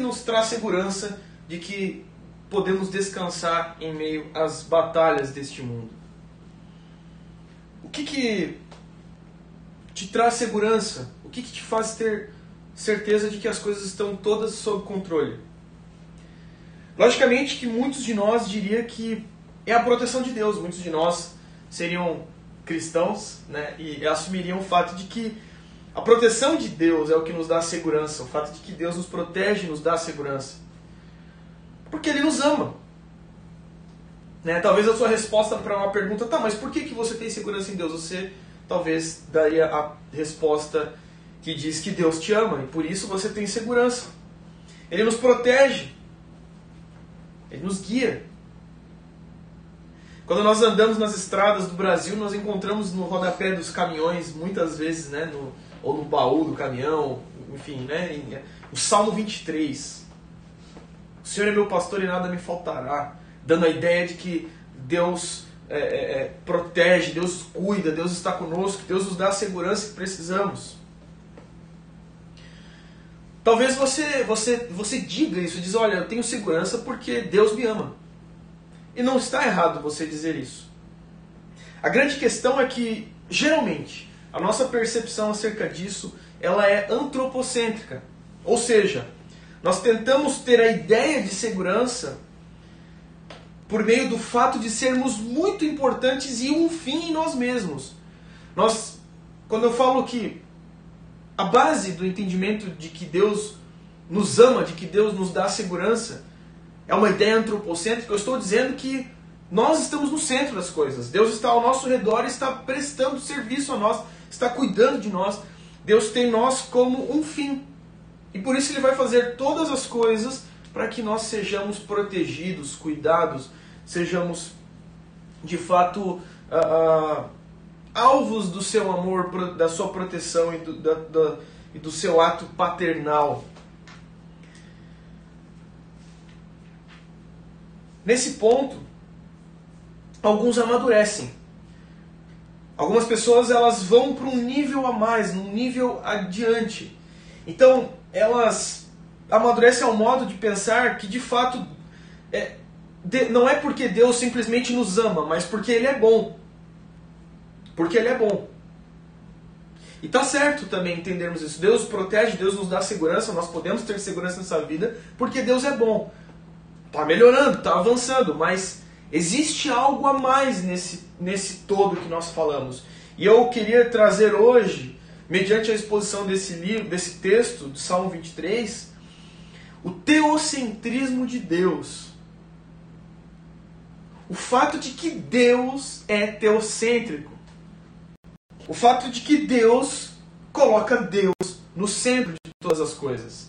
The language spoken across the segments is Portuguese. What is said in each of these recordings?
nos traz segurança de que podemos descansar em meio às batalhas deste mundo? O que, que te traz segurança? O que, que te faz ter certeza de que as coisas estão todas sob controle? Logicamente que muitos de nós diria que é a proteção de Deus. Muitos de nós seriam cristãos né, e assumiriam o fato de que a proteção de Deus é o que nos dá segurança. O fato de que Deus nos protege nos dá segurança. Porque Ele nos ama. Né? Talvez a sua resposta para uma pergunta, tá, mas por que, que você tem segurança em Deus? Você talvez daria a resposta que diz que Deus te ama e por isso você tem segurança. Ele nos protege. Ele nos guia. Quando nós andamos nas estradas do Brasil, nós encontramos no rodapé dos caminhões, muitas vezes, né, no, ou no baú do caminhão, enfim, né, o Salmo 23. O Senhor é meu pastor e nada me faltará, dando a ideia de que Deus é, é, é, protege, Deus cuida, Deus está conosco, Deus nos dá a segurança que precisamos. Talvez você, você, você diga isso, diz, olha, eu tenho segurança porque Deus me ama. E não está errado você dizer isso. A grande questão é que, geralmente, a nossa percepção acerca disso, ela é antropocêntrica. Ou seja, nós tentamos ter a ideia de segurança por meio do fato de sermos muito importantes e um fim em nós mesmos. Nós, quando eu falo que a base do entendimento de que Deus nos ama, de que Deus nos dá segurança, é uma ideia antropocêntrica, eu estou dizendo que nós estamos no centro das coisas. Deus está ao nosso redor e está prestando serviço a nós, está cuidando de nós. Deus tem nós como um fim. E por isso ele vai fazer todas as coisas para que nós sejamos protegidos, cuidados, sejamos de fato uh, uh, alvos do seu amor, da sua proteção e do, da, da, e do seu ato paternal. Nesse ponto, alguns amadurecem. Algumas pessoas elas vão para um nível a mais, num nível adiante. Então, elas amadurecem ao modo de pensar que de fato é, de, não é porque Deus simplesmente nos ama, mas porque Ele é bom. Porque Ele é bom. E tá certo também entendermos isso. Deus protege, Deus nos dá segurança, nós podemos ter segurança nessa vida, porque Deus é bom. Tá melhorando, tá avançando, mas existe algo a mais nesse, nesse todo que nós falamos. E eu queria trazer hoje, mediante a exposição desse livro, desse texto, do Salmo 23, o teocentrismo de Deus o fato de que Deus é teocêntrico. O fato de que Deus coloca Deus no centro de todas as coisas.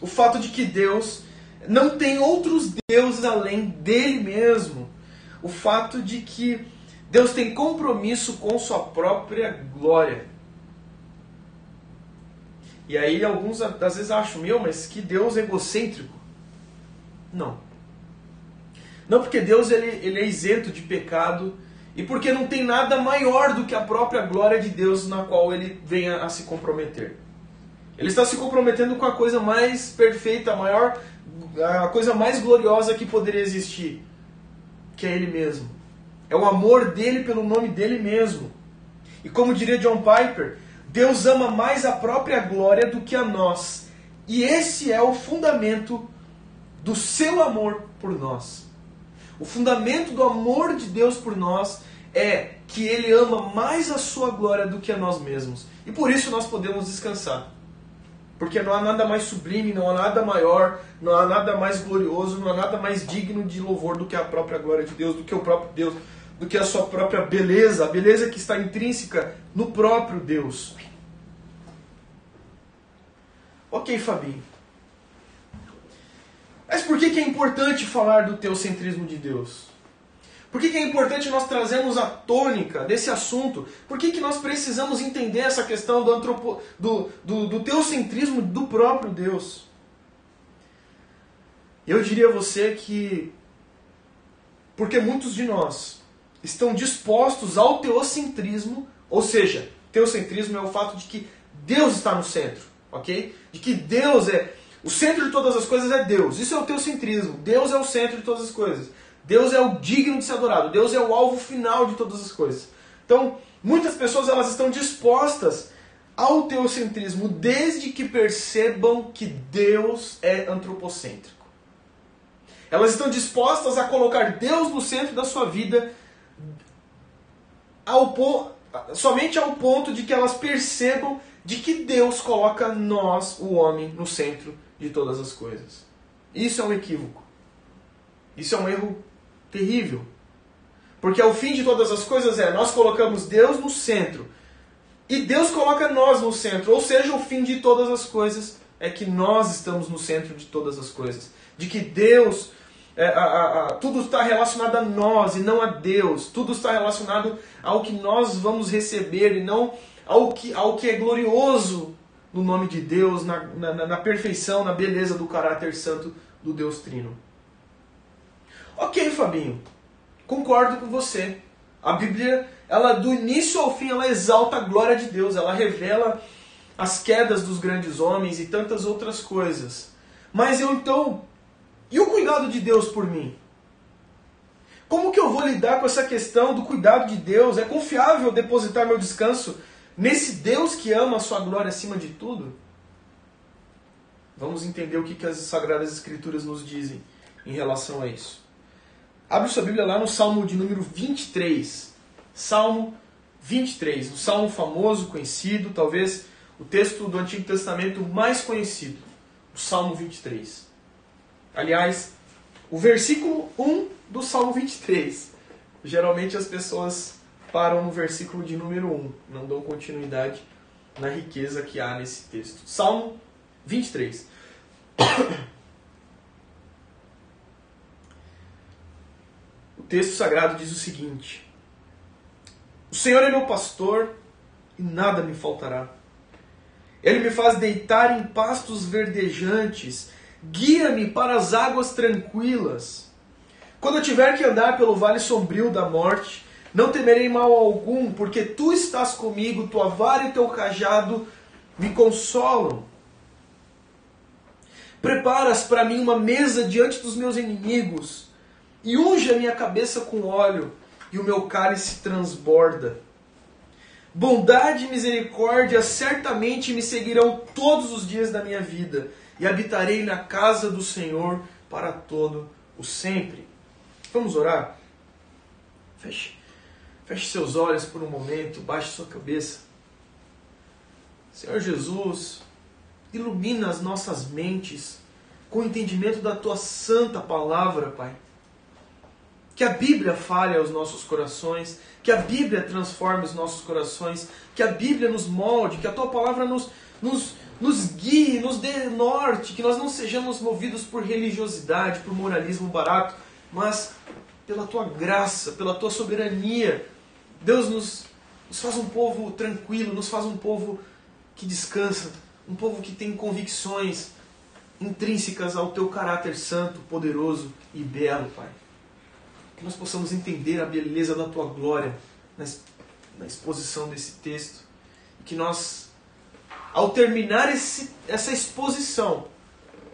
O fato de que Deus não tem outros deuses além dele mesmo. O fato de que Deus tem compromisso com sua própria glória. E aí alguns às vezes acham, meu, mas que Deus egocêntrico. Não. Não porque Deus ele, ele é isento de pecado e porque não tem nada maior do que a própria glória de Deus na qual ele venha a se comprometer. Ele está se comprometendo com a coisa mais perfeita, a maior, a coisa mais gloriosa que poderia existir, que é ele mesmo. É o amor dele pelo nome dele mesmo. E como diria John Piper, Deus ama mais a própria glória do que a nós. E esse é o fundamento do seu amor por nós. O fundamento do amor de Deus por nós é que Ele ama mais a sua glória do que a nós mesmos. E por isso nós podemos descansar. Porque não há nada mais sublime, não há nada maior, não há nada mais glorioso, não há nada mais digno de louvor do que a própria glória de Deus, do que o próprio Deus, do que a sua própria beleza, a beleza que está intrínseca no próprio Deus. Ok, Fabinho. Mas por que, que é importante falar do teocentrismo de Deus? Por que, que é importante nós trazermos a tônica desse assunto? Por que, que nós precisamos entender essa questão do, antropo, do, do, do teocentrismo do próprio Deus? Eu diria a você que porque muitos de nós estão dispostos ao teocentrismo, ou seja, teocentrismo é o fato de que Deus está no centro, ok? De que Deus é O centro de todas as coisas é Deus. Isso é o teocentrismo. Deus é o centro de todas as coisas. Deus é o digno de ser adorado. Deus é o alvo final de todas as coisas. Então, muitas pessoas elas estão dispostas ao teocentrismo desde que percebam que Deus é antropocêntrico. Elas estão dispostas a colocar Deus no centro da sua vida ao somente ao ponto de que elas percebam de que Deus coloca nós, o homem, no centro de todas as coisas. Isso é um equívoco. Isso é um erro terrível. Porque o fim de todas as coisas é nós colocamos Deus no centro. E Deus coloca nós no centro. Ou seja, o fim de todas as coisas é que nós estamos no centro de todas as coisas. De que Deus é, a, a, a, tudo está relacionado a nós e não a Deus. Tudo está relacionado ao que nós vamos receber e não ao que, ao que é glorioso no nome de Deus, na, na, na perfeição, na beleza do caráter santo do Deus Trino. Ok, Fabinho, concordo com você. A Bíblia, ela do início ao fim, ela exalta a glória de Deus, ela revela as quedas dos grandes homens e tantas outras coisas. Mas eu então e o cuidado de Deus por mim? Como que eu vou lidar com essa questão do cuidado de Deus? É confiável depositar meu descanso nesse Deus que ama a sua glória acima de tudo? Vamos entender o que, que as Sagradas Escrituras nos dizem em relação a isso. Abre sua Bíblia lá no Salmo de número 23. Salmo 23, um salmo famoso, conhecido, talvez o texto do Antigo Testamento mais conhecido, o Salmo 23. Aliás, o versículo 1 do Salmo 23. Geralmente as pessoas param no versículo de número 1, não dão continuidade na riqueza que há nesse texto. Salmo 23. texto sagrado diz o seguinte: O Senhor é meu pastor e nada me faltará. Ele me faz deitar em pastos verdejantes Guia-me para as águas tranquilas. Quando eu tiver que andar pelo vale sombrio da morte, não temerei mal algum, porque tu estás comigo, tua vara e teu cajado me consolam. Preparas para mim uma mesa diante dos meus inimigos, e unge a minha cabeça com óleo, e o meu cálice transborda. Bondade e misericórdia certamente me seguirão todos os dias da minha vida e habitarei na casa do Senhor para todo o sempre. Vamos orar? Feche, feche seus olhos por um momento, baixe sua cabeça. Senhor Jesus, ilumina as nossas mentes com o entendimento da tua santa palavra, Pai. Que a Bíblia fale aos nossos corações, que a Bíblia transforme os nossos corações, que a Bíblia nos molde, que a tua palavra nos, nos, nos guie, nos dê norte, que nós não sejamos movidos por religiosidade, por moralismo barato, mas pela tua graça, pela tua soberania. Deus nos, nos faz um povo tranquilo, nos faz um povo que descansa, um povo que tem convicções intrínsecas ao teu caráter santo, poderoso e belo, Pai. Que nós possamos entender a beleza da tua glória na exposição desse texto. E que nós ao terminar esse, essa exposição,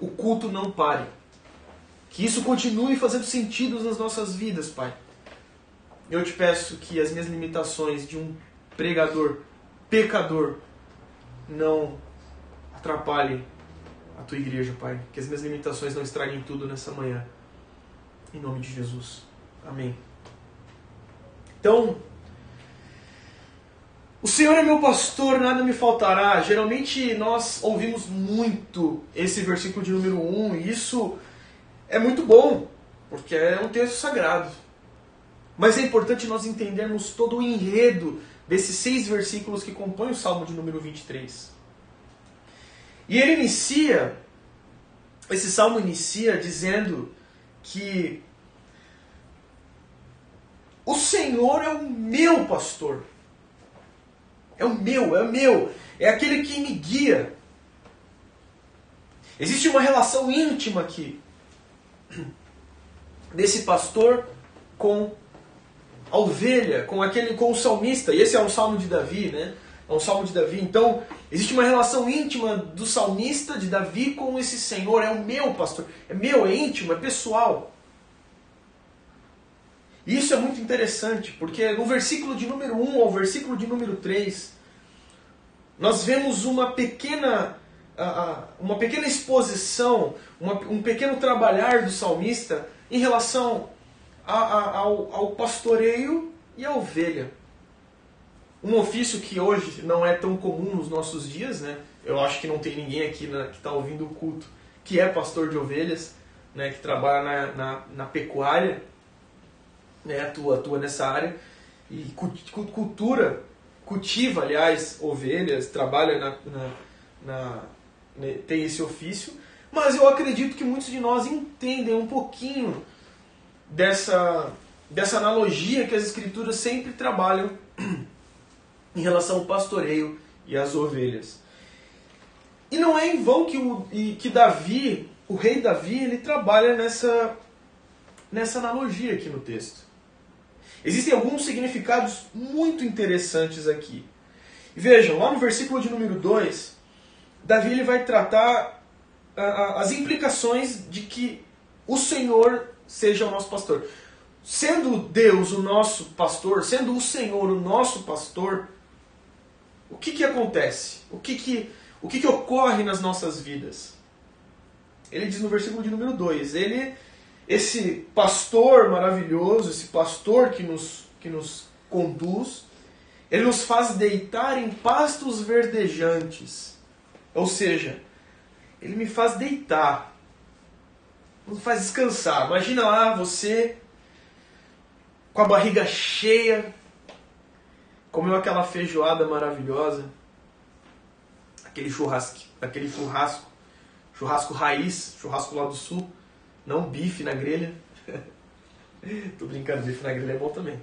o culto não pare. Que isso continue fazendo sentido nas nossas vidas, Pai. Eu te peço que as minhas limitações de um pregador pecador não atrapalhem a tua igreja, Pai. Que as minhas limitações não estraguem tudo nessa manhã. Em nome de Jesus. Amém. Então, o Senhor é meu pastor, nada me faltará. Geralmente nós ouvimos muito esse versículo de número 1 e isso é muito bom, porque é um texto sagrado. Mas é importante nós entendermos todo o enredo desses seis versículos que compõem o Salmo de número 23. E ele inicia, esse salmo inicia dizendo que o Senhor é o meu pastor. É o meu, é o meu. É aquele que me guia. Existe uma relação íntima aqui desse pastor com a ovelha, com aquele com o salmista. E esse é um salmo de Davi, né? é um salmo de Davi. Então, existe uma relação íntima do salmista, de Davi, com esse Senhor. É o meu pastor. É meu, é íntimo, é pessoal. Isso é muito interessante, porque no versículo de número 1 ao versículo de número 3, nós vemos uma pequena, uma pequena exposição, um pequeno trabalhar do salmista em relação ao, ao pastoreio e à ovelha um ofício que hoje não é tão comum nos nossos dias, né? Eu acho que não tem ninguém aqui na, que está ouvindo o culto que é pastor de ovelhas, né? Que trabalha na, na, na pecuária, né? Atua, atua nessa área e cultura, cultiva, aliás, ovelhas, trabalha na, na, na né? tem esse ofício. Mas eu acredito que muitos de nós entendem um pouquinho dessa, dessa analogia que as escrituras sempre trabalham em relação ao pastoreio e às ovelhas. E não é em vão que, o, que Davi, o rei Davi, ele trabalha nessa, nessa analogia aqui no texto. Existem alguns significados muito interessantes aqui. Vejam, lá no versículo de número 2, Davi ele vai tratar as implicações de que o Senhor seja o nosso pastor. Sendo Deus o nosso pastor, sendo o Senhor o nosso pastor, o que, que acontece? O que, que, o que, que ocorre nas nossas vidas? Ele diz no versículo de número 2: Ele, esse pastor maravilhoso, esse pastor que nos, que nos conduz, ele nos faz deitar em pastos verdejantes. Ou seja, ele me faz deitar, nos faz descansar. Imagina lá você com a barriga cheia, comeu aquela feijoada maravilhosa, aquele churrasco, aquele churrasco, churrasco raiz, churrasco lá do sul, não bife na grelha. Tô brincando, bife na grelha é bom também.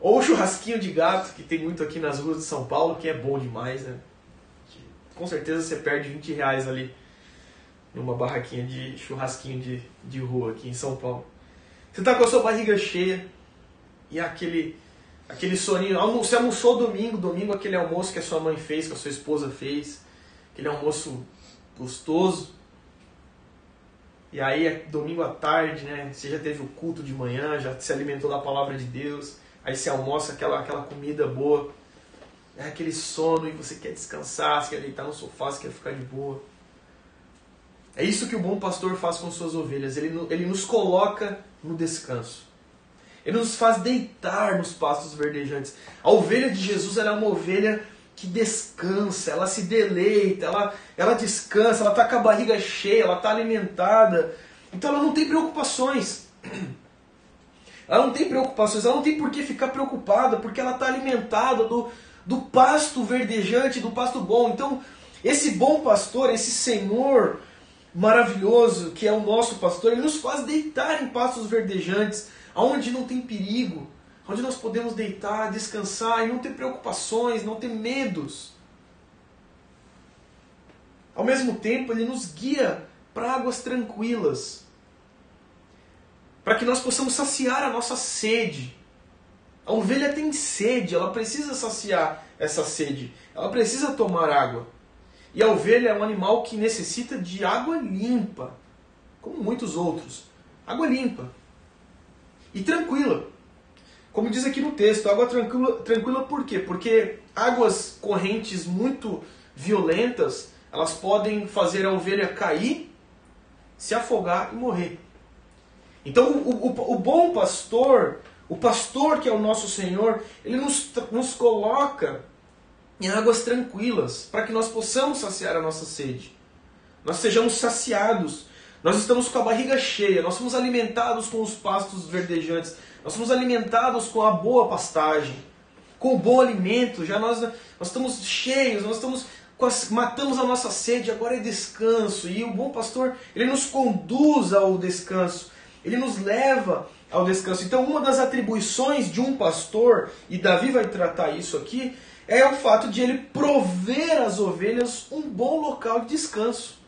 Ou churrasquinho de gato, que tem muito aqui nas ruas de São Paulo, que é bom demais, né? Com certeza você perde 20 reais ali numa barraquinha de churrasquinho de, de rua aqui em São Paulo. Você tá com a sua barriga cheia e aquele Aquele soninho. Você almoçou domingo, domingo aquele almoço que a sua mãe fez, que a sua esposa fez. Aquele almoço gostoso. E aí, é domingo à tarde, né? Você já teve o culto de manhã, já se alimentou da palavra de Deus. Aí você almoça aquela, aquela comida boa. É aquele sono e você quer descansar, você quer deitar no sofá, você quer ficar de boa. É isso que o bom pastor faz com suas ovelhas. Ele, ele nos coloca no descanso. Ele nos faz deitar nos pastos verdejantes. A ovelha de Jesus é uma ovelha que descansa, ela se deleita, ela, ela descansa, ela está com a barriga cheia, ela está alimentada. Então ela não tem preocupações. Ela não tem preocupações, ela não tem por que ficar preocupada, porque ela está alimentada do, do pasto verdejante, do pasto bom. Então, esse bom pastor, esse Senhor maravilhoso que é o nosso pastor, ele nos faz deitar em pastos verdejantes aonde não tem perigo, onde nós podemos deitar, descansar e não ter preocupações, não ter medos. Ao mesmo tempo, ele nos guia para águas tranquilas, para que nós possamos saciar a nossa sede. A ovelha tem sede, ela precisa saciar essa sede, ela precisa tomar água. E a ovelha é um animal que necessita de água limpa, como muitos outros. Água limpa e tranquila. Como diz aqui no texto, água tranquila, tranquila por quê? Porque águas correntes muito violentas, elas podem fazer a ovelha cair, se afogar e morrer. Então o, o, o bom pastor, o pastor que é o nosso Senhor, ele nos, nos coloca em águas tranquilas, para que nós possamos saciar a nossa sede. Nós sejamos saciados nós estamos com a barriga cheia, nós somos alimentados com os pastos verdejantes, nós somos alimentados com a boa pastagem, com o bom alimento, já nós, nós estamos cheios, nós estamos matamos a nossa sede, agora é descanso. E o bom pastor, ele nos conduz ao descanso, ele nos leva ao descanso. Então, uma das atribuições de um pastor, e Davi vai tratar isso aqui, é o fato de ele prover às ovelhas um bom local de descanso.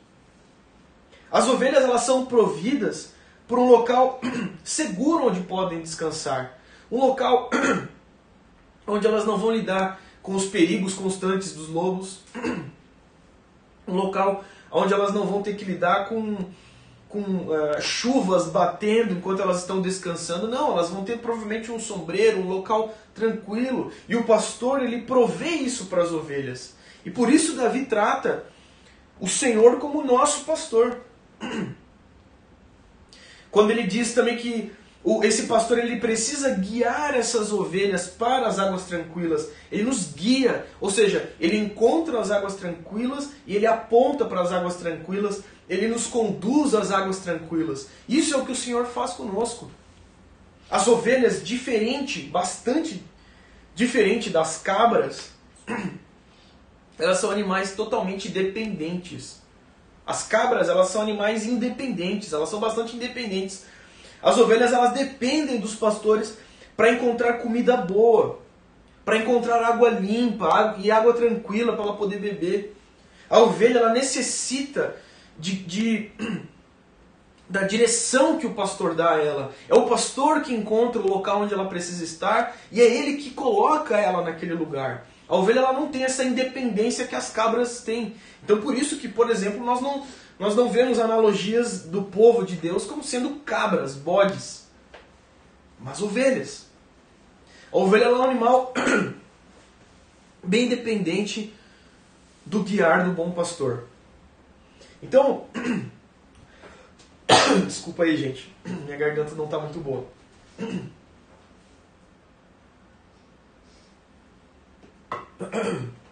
As ovelhas elas são providas por um local seguro onde podem descansar. Um local onde elas não vão lidar com os perigos constantes dos lobos. Um local onde elas não vão ter que lidar com, com uh, chuvas batendo enquanto elas estão descansando. Não, elas vão ter provavelmente um sombreiro, um local tranquilo. E o pastor, ele provê isso para as ovelhas. E por isso Davi trata o Senhor como nosso pastor. Quando ele diz também que esse pastor ele precisa guiar essas ovelhas para as águas tranquilas. Ele nos guia, ou seja, ele encontra as águas tranquilas e ele aponta para as águas tranquilas, ele nos conduz às águas tranquilas. Isso é o que o Senhor faz conosco. As ovelhas, diferente, bastante diferente das cabras, elas são animais totalmente dependentes. As cabras, elas são animais independentes, elas são bastante independentes. As ovelhas elas dependem dos pastores para encontrar comida boa, para encontrar água limpa e água tranquila para ela poder beber. A ovelha ela necessita de, de da direção que o pastor dá a ela. É o pastor que encontra o local onde ela precisa estar e é ele que coloca ela naquele lugar. A ovelha ela não tem essa independência que as cabras têm. Então por isso que, por exemplo, nós não nós não vemos analogias do povo de Deus como sendo cabras, bodes, mas ovelhas. A ovelha é um animal bem dependente do guiar do bom pastor. Então, desculpa aí, gente, minha garganta não está muito boa.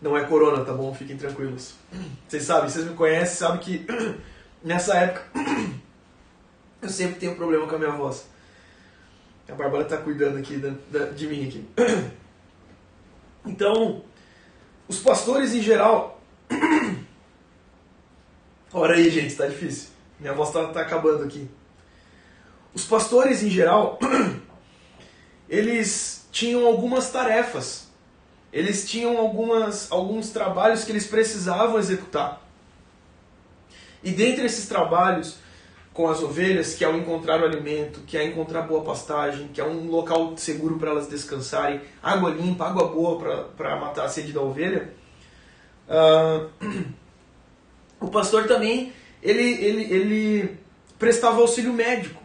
Não é corona, tá bom? Fiquem tranquilos. Vocês sabem, vocês me conhecem, sabem que nessa época eu sempre tenho problema com a minha voz. A Bárbara tá cuidando aqui da, da, de mim aqui. Então, os pastores em geral. Ora aí, gente, tá difícil. Minha voz tá, tá acabando aqui. Os pastores em geral, eles tinham algumas tarefas eles tinham algumas, alguns trabalhos que eles precisavam executar. E dentre esses trabalhos com as ovelhas, que é o encontrar o alimento, que é encontrar boa pastagem, que é um local seguro para elas descansarem, água limpa, água boa para matar a sede da ovelha, uh, o pastor também ele, ele, ele prestava auxílio médico.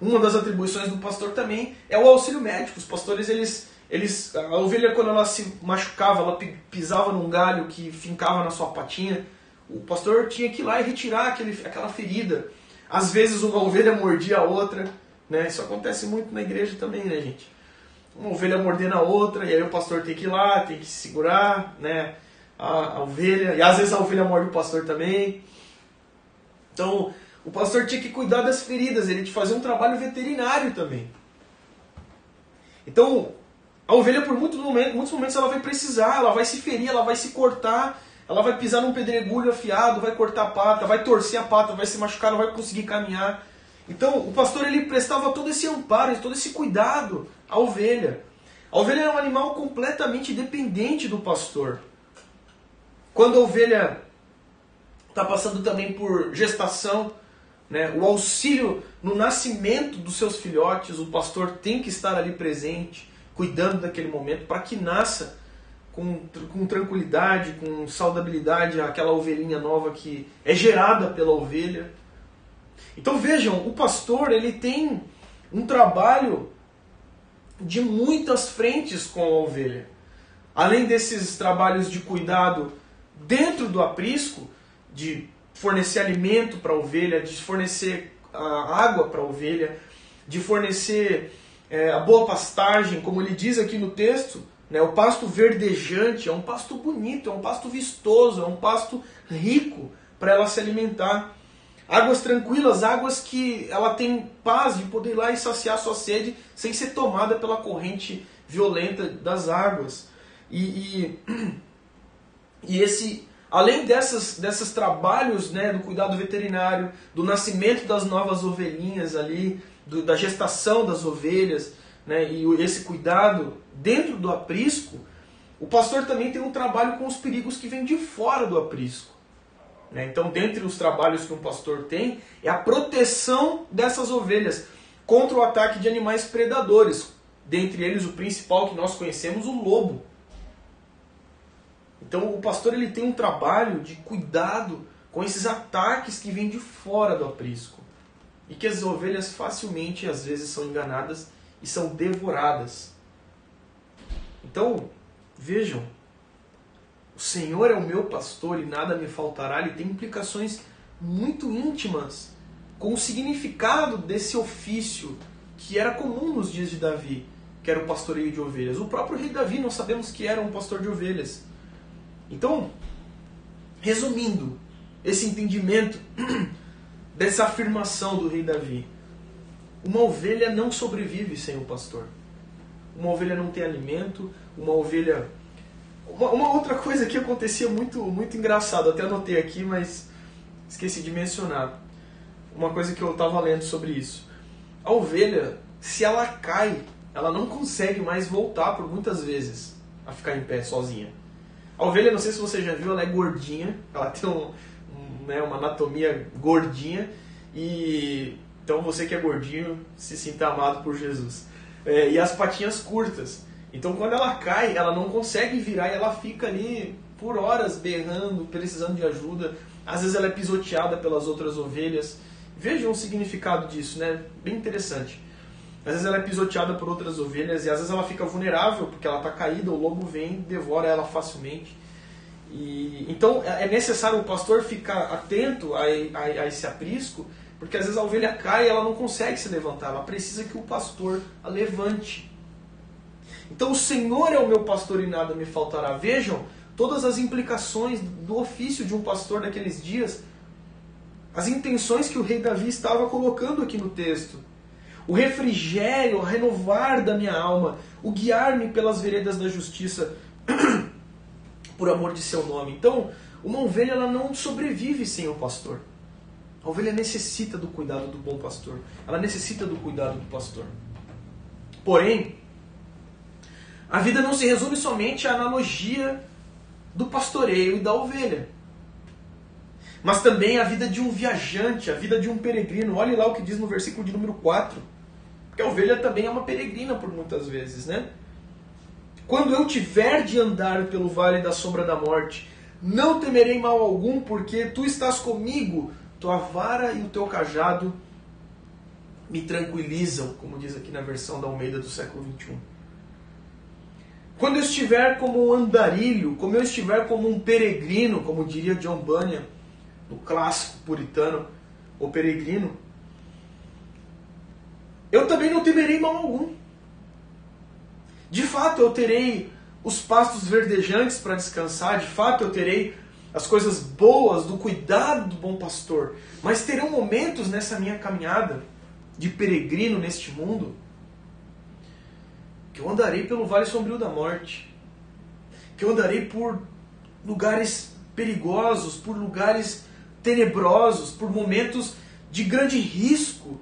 Uma das atribuições do pastor também é o auxílio médico. Os pastores eles eles, a ovelha, quando ela se machucava, ela pisava num galho que fincava na sua patinha, o pastor tinha que ir lá e retirar aquele, aquela ferida. Às vezes uma ovelha mordia a outra, né? Isso acontece muito na igreja também, né, gente? Uma ovelha mordendo a outra, e aí o pastor tem que ir lá, tem que segurar, né? A, a ovelha, e às vezes a ovelha morde o pastor também. Então, o pastor tinha que cuidar das feridas, ele tinha que fazer um trabalho veterinário também. Então, a ovelha, por muitos momentos, muitos momentos, ela vai precisar, ela vai se ferir, ela vai se cortar, ela vai pisar num pedregulho afiado, vai cortar a pata, vai torcer a pata, vai se machucar, não vai conseguir caminhar. Então, o pastor ele prestava todo esse amparo, todo esse cuidado à ovelha. A ovelha é um animal completamente dependente do pastor. Quando a ovelha está passando também por gestação, né, o auxílio no nascimento dos seus filhotes, o pastor tem que estar ali presente cuidando daquele momento para que nasça com, com tranquilidade, com saudabilidade aquela ovelhinha nova que é gerada pela ovelha. Então vejam, o pastor ele tem um trabalho de muitas frentes com a ovelha. Além desses trabalhos de cuidado dentro do aprisco, de fornecer alimento para a ovelha, de fornecer água para a ovelha, de fornecer é, a boa pastagem, como ele diz aqui no texto, né, o pasto verdejante é um pasto bonito, é um pasto vistoso, é um pasto rico para ela se alimentar. Águas tranquilas, águas que ela tem paz de poder ir lá e saciar sua sede sem ser tomada pela corrente violenta das águas. E, e, e esse, além dessas, desses trabalhos né, do cuidado veterinário, do nascimento das novas ovelhinhas ali, do, da gestação das ovelhas né, e esse cuidado dentro do aprisco, o pastor também tem um trabalho com os perigos que vêm de fora do aprisco. Né? Então, dentre os trabalhos que um pastor tem, é a proteção dessas ovelhas contra o ataque de animais predadores, dentre eles o principal que nós conhecemos, o lobo. Então o pastor ele tem um trabalho de cuidado com esses ataques que vêm de fora do aprisco. E que as ovelhas facilmente às vezes são enganadas e são devoradas. Então, vejam, o Senhor é o meu pastor e nada me faltará, ele tem implicações muito íntimas com o significado desse ofício que era comum nos dias de Davi, que era o pastoreio de ovelhas. O próprio rei Davi nós sabemos que era um pastor de ovelhas. Então, resumindo esse entendimento dessa afirmação do rei Davi, uma ovelha não sobrevive sem o pastor. Uma ovelha não tem alimento, uma ovelha. Uma, uma outra coisa que acontecia muito, muito engraçado, até anotei aqui, mas esqueci de mencionar. Uma coisa que eu estava lendo sobre isso. A ovelha, se ela cai, ela não consegue mais voltar por muitas vezes a ficar em pé sozinha. A ovelha, não sei se você já viu, ela é gordinha, ela tem um, um, né, uma anatomia gordinha e então você que é gordinho se sinta amado por Jesus. É, e as patinhas curtas. Então quando ela cai, ela não consegue virar e ela fica ali por horas berrando, precisando de ajuda. Às vezes ela é pisoteada pelas outras ovelhas. Vejam o significado disso, né? Bem interessante. Às vezes ela é pisoteada por outras ovelhas e às vezes ela fica vulnerável porque ela está caída, o lobo vem devora ela facilmente. E, então é, é necessário o pastor ficar atento a, a, a, esse aprisco, porque às vezes a ovelha cai e ela não consegue se levantar, ela precisa que o pastor a levante. Então o Senhor é o meu pastor e nada me faltará. Vejam todas as implicações do ofício de um pastor naqueles dias, as intenções que o rei Davi estava colocando aqui no texto o refrigério, o renovar da minha alma, o guiar-me pelas veredas da justiça, por amor de seu nome. Então, uma ovelha ela não sobrevive sem o pastor. A ovelha necessita do cuidado do bom pastor. Ela necessita do cuidado do pastor. Porém, a vida não se resume somente à analogia do pastoreio e da ovelha. Mas também a vida de um viajante, a vida de um peregrino. Olhe lá o que diz no versículo de número 4. Porque a ovelha também é uma peregrina por muitas vezes, né? Quando eu tiver de andar pelo vale da sombra da morte, não temerei mal algum, porque tu estás comigo, tua vara e o teu cajado me tranquilizam, como diz aqui na versão da Almeida do século 21. Quando eu estiver como um andarilho, como eu estiver como um peregrino, como diria John Bunyan, no clássico puritano, o peregrino, eu também não temerei mal algum. De fato, eu terei os pastos verdejantes para descansar, de fato, eu terei as coisas boas do cuidado do bom pastor. Mas terão momentos nessa minha caminhada de peregrino neste mundo que eu andarei pelo vale sombrio da morte, que eu andarei por lugares perigosos, por lugares tenebrosos, por momentos de grande risco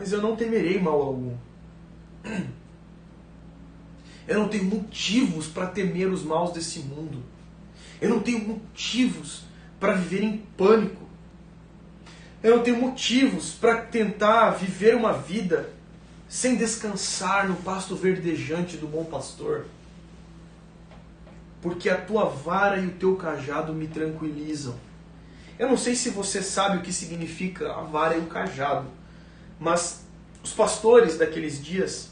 mas eu não temerei mal algum. Eu não tenho motivos para temer os maus desse mundo. Eu não tenho motivos para viver em pânico. Eu não tenho motivos para tentar viver uma vida sem descansar no pasto verdejante do bom pastor. Porque a tua vara e o teu cajado me tranquilizam. Eu não sei se você sabe o que significa a vara e o cajado. Mas os pastores daqueles dias,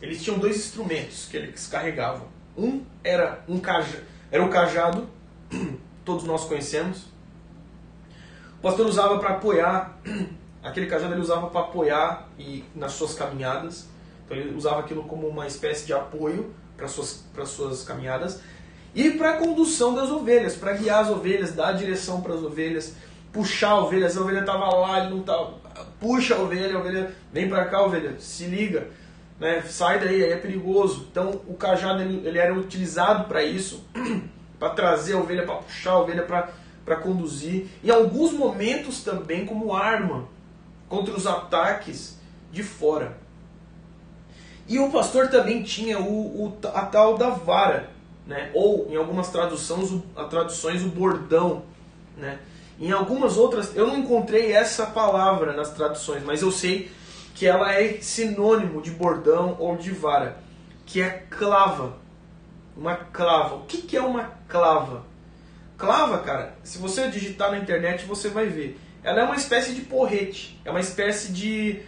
eles tinham dois instrumentos que eles carregavam. Um era um cajado, era o cajado, todos nós conhecemos. O pastor usava para apoiar, aquele cajado ele usava para apoiar e nas suas caminhadas. Então ele usava aquilo como uma espécie de apoio para suas para suas caminhadas e para a condução das ovelhas, para guiar as ovelhas, dar direção para as ovelhas, puxar a ovelha. Se a ovelha estava lá, ele não estava puxa a ovelha, a ovelha vem para cá, ovelha, se liga, né? sai daí, aí é perigoso. Então o cajado ele, ele era utilizado para isso, para trazer a ovelha, para puxar a ovelha, para conduzir. Em alguns momentos também como arma contra os ataques de fora. E o pastor também tinha o, o a tal da vara, né? ou em algumas traduções, a traduções o bordão, né? Em algumas outras, eu não encontrei essa palavra nas traduções, mas eu sei que ela é sinônimo de bordão ou de vara, que é clava. Uma clava. O que, que é uma clava? Clava, cara, se você digitar na internet você vai ver. Ela é uma espécie de porrete. É uma espécie de.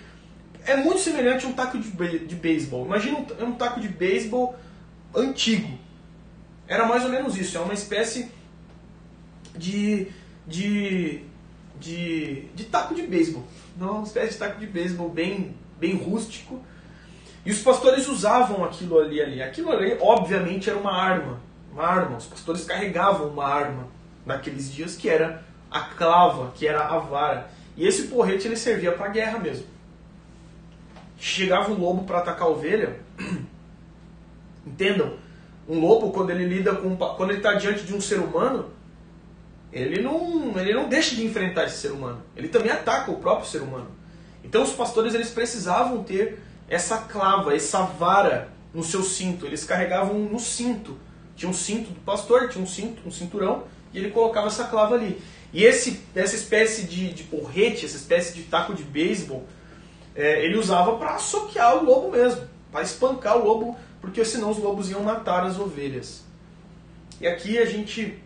É muito semelhante a um taco de, de beisebol. Imagina um, um taco de beisebol antigo. Era mais ou menos isso. É uma espécie de. De. de, de taco de beisebol. Uma espécie de taco de beisebol bem, bem rústico. E os pastores usavam aquilo ali, ali. Aquilo ali, obviamente, era uma arma. Uma arma. Os pastores carregavam uma arma naqueles dias que era a clava, que era a vara. E esse porrete ele servia para guerra mesmo. Chegava um lobo para atacar a ovelha. Entendam? Um lobo quando ele lida com quando ele está diante de um ser humano, ele não, ele não deixa de enfrentar esse ser humano. Ele também ataca o próprio ser humano. Então os pastores eles precisavam ter essa clava, essa vara no seu cinto. Eles carregavam no cinto. Tinha um cinto do pastor, tinha um cinto, um cinturão, e ele colocava essa clava ali. E esse, essa espécie de, de porrete, essa espécie de taco de beisebol, é, ele usava para soquear o lobo mesmo, para espancar o lobo, porque senão os lobos iam matar as ovelhas. E aqui a gente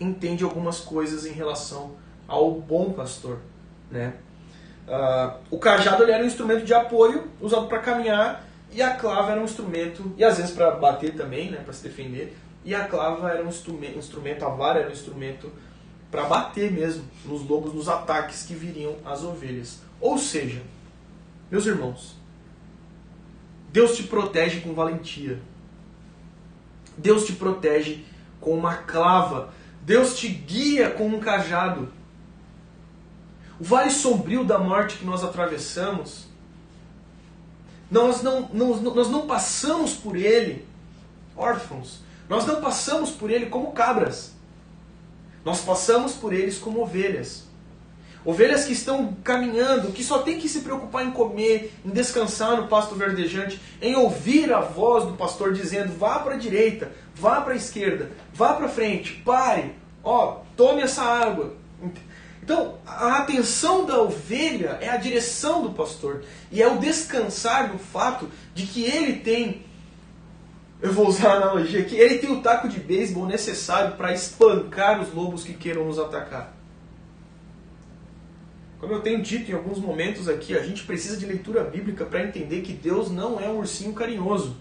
entende algumas coisas em relação ao bom pastor. Né? Uh, o cajado era um instrumento de apoio usado para caminhar e a clava era um instrumento, e às vezes para bater também, né, para se defender, e a clava era um instrumento, instrumento a vara era um instrumento para bater mesmo nos lobos, nos ataques que viriam às ovelhas. Ou seja, meus irmãos, Deus te protege com valentia. Deus te protege com uma clava Deus te guia com um cajado. O vale sombrio da morte que nós atravessamos, nós não, não, nós não passamos por ele órfãos. Nós não passamos por ele como cabras. Nós passamos por eles como ovelhas. Ovelhas que estão caminhando, que só tem que se preocupar em comer, em descansar no pasto verdejante, em ouvir a voz do pastor dizendo: vá para a direita, vá para a esquerda, vá para frente, pare, ó, tome essa água. Então, a atenção da ovelha é a direção do pastor e é o descansar no fato de que ele tem, eu vou usar a analogia aqui, ele tem o taco de beisebol necessário para espancar os lobos que queiram nos atacar. Como eu tenho dito em alguns momentos aqui, a gente precisa de leitura bíblica para entender que Deus não é um ursinho carinhoso.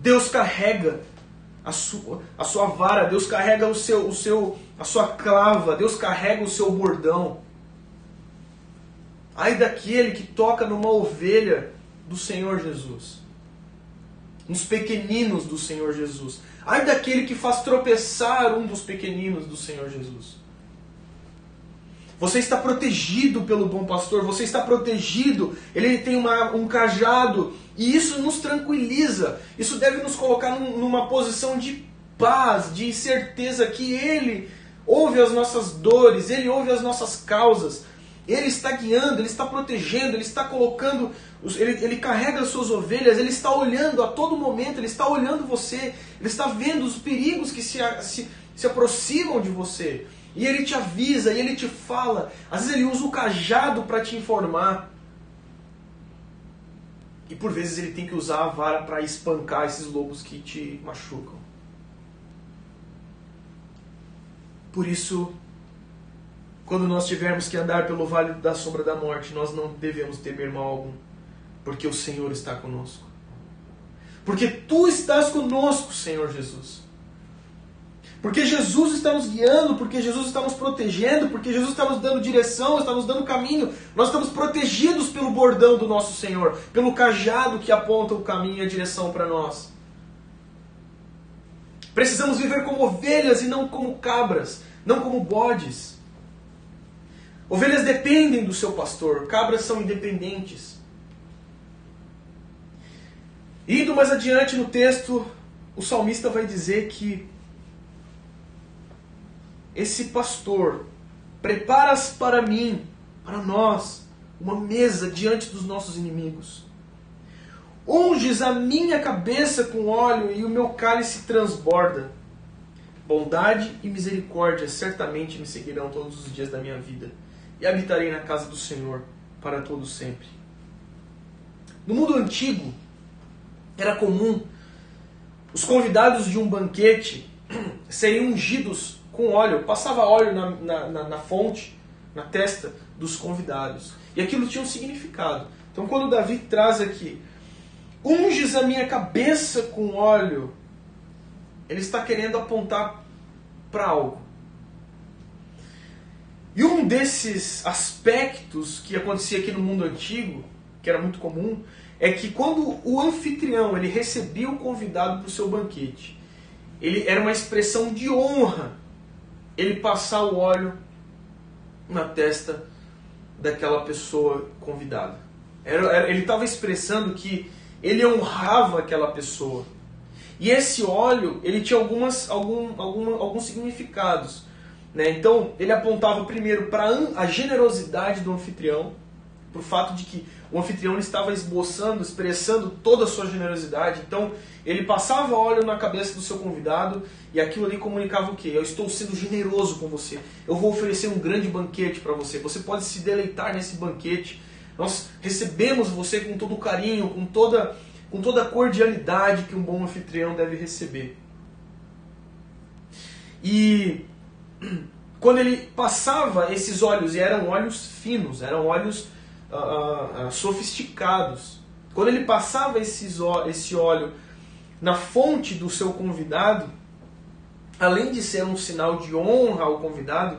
Deus carrega a sua, a sua vara, Deus carrega o seu, o seu, a sua clava, Deus carrega o seu bordão. Ai daquele que toca numa ovelha do Senhor Jesus, nos pequeninos do Senhor Jesus. Ai daquele que faz tropeçar um dos pequeninos do Senhor Jesus. Você está protegido pelo bom pastor, você está protegido, ele tem uma, um cajado, e isso nos tranquiliza, isso deve nos colocar num, numa posição de paz, de certeza que ele ouve as nossas dores, ele ouve as nossas causas, ele está guiando, ele está protegendo, ele está colocando, ele, ele carrega as suas ovelhas, ele está olhando a todo momento, ele está olhando você, ele está vendo os perigos que se, se, se aproximam de você. E ele te avisa, e ele te fala. Às vezes ele usa o cajado para te informar. E por vezes ele tem que usar a vara para espancar esses lobos que te machucam. Por isso, quando nós tivermos que andar pelo vale da sombra da morte, nós não devemos temer mal algum, porque o Senhor está conosco. Porque tu estás conosco, Senhor Jesus. Porque Jesus está nos guiando, porque Jesus está nos protegendo, porque Jesus está nos dando direção, está nos dando caminho. Nós estamos protegidos pelo bordão do nosso Senhor, pelo cajado que aponta o caminho e a direção para nós. Precisamos viver como ovelhas e não como cabras, não como bodes. Ovelhas dependem do seu pastor, cabras são independentes. Indo mais adiante no texto, o salmista vai dizer que esse pastor, preparas para mim, para nós, uma mesa diante dos nossos inimigos. Unges a minha cabeça com óleo e o meu cálice transborda. Bondade e misericórdia certamente me seguirão todos os dias da minha vida, e habitarei na casa do Senhor para todo sempre. No mundo antigo, era comum os convidados de um banquete serem ungidos com óleo, passava óleo na, na, na, na fonte, na testa dos convidados. E aquilo tinha um significado. Então, quando Davi traz aqui, unges a minha cabeça com óleo, ele está querendo apontar para algo. E um desses aspectos que acontecia aqui no mundo antigo, que era muito comum, é que quando o anfitrião ele recebia o convidado para o seu banquete, ele era uma expressão de honra ele passar o óleo na testa daquela pessoa convidada. Ele estava expressando que ele honrava aquela pessoa. E esse óleo ele tinha algumas, algum, algum, alguns significados. Né? Então ele apontava primeiro para a generosidade do anfitrião, para o fato de que o anfitrião estava esboçando, expressando toda a sua generosidade. Então ele passava óleo na cabeça do seu convidado e aquilo ali comunicava o quê? Eu estou sendo generoso com você. Eu vou oferecer um grande banquete para você. Você pode se deleitar nesse banquete. Nós recebemos você com todo carinho, com toda, com toda a cordialidade que um bom anfitrião deve receber. E quando ele passava esses óleos, e eram óleos finos, eram óleos uh, uh, sofisticados, quando ele passava esses, esse óleo na fonte do seu convidado, além de ser um sinal de honra ao convidado,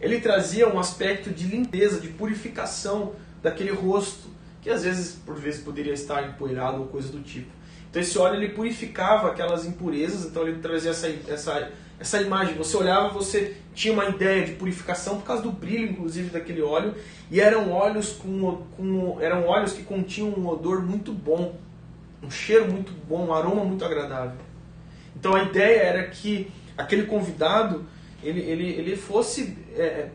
ele trazia um aspecto de limpeza, de purificação daquele rosto, que às vezes, por vezes, poderia estar empoeirado ou coisa do tipo. Então esse óleo ele purificava aquelas impurezas, então ele trazia essa, essa, essa imagem. Você olhava, você tinha uma ideia de purificação por causa do brilho, inclusive, daquele óleo, e eram óleos com, com eram óleos que continham um odor muito bom, um cheiro muito bom, um aroma muito agradável. Então a ideia era que aquele convidado ele, ele, ele fosse é, é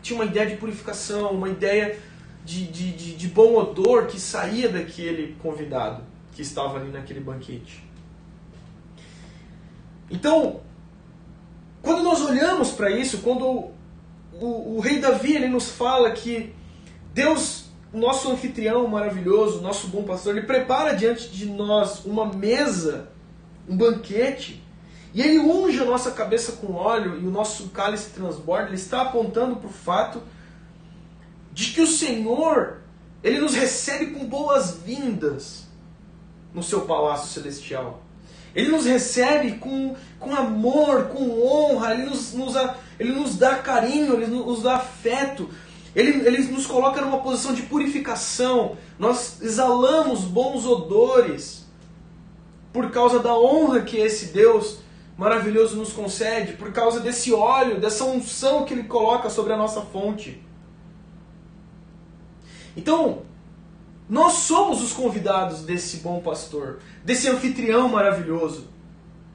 tinha uma ideia de purificação, uma ideia de, de, de, de bom odor que saía daquele convidado que estava ali naquele banquete. Então, quando nós olhamos para isso, quando o, o, o, rei Davi ele nos fala que Deus, nosso anfitrião maravilhoso, nosso bom pastor, ele prepara diante de nós uma mesa, um banquete, e ele unge a nossa cabeça com óleo e o nosso cálice transborda, ele está apontando para o fato de que o Senhor, ele nos recebe com boas-vindas no seu palácio celestial. Ele nos recebe com, com amor, com honra, ele nos, nos, ele nos dá carinho, ele nos dá afeto, ele, ele nos coloca numa posição de purificação. Nós exalamos bons odores por causa da honra que esse Deus maravilhoso nos concede, por causa desse óleo, dessa unção que ele coloca sobre a nossa fonte. Então, nós somos os convidados desse bom pastor, desse anfitrião maravilhoso.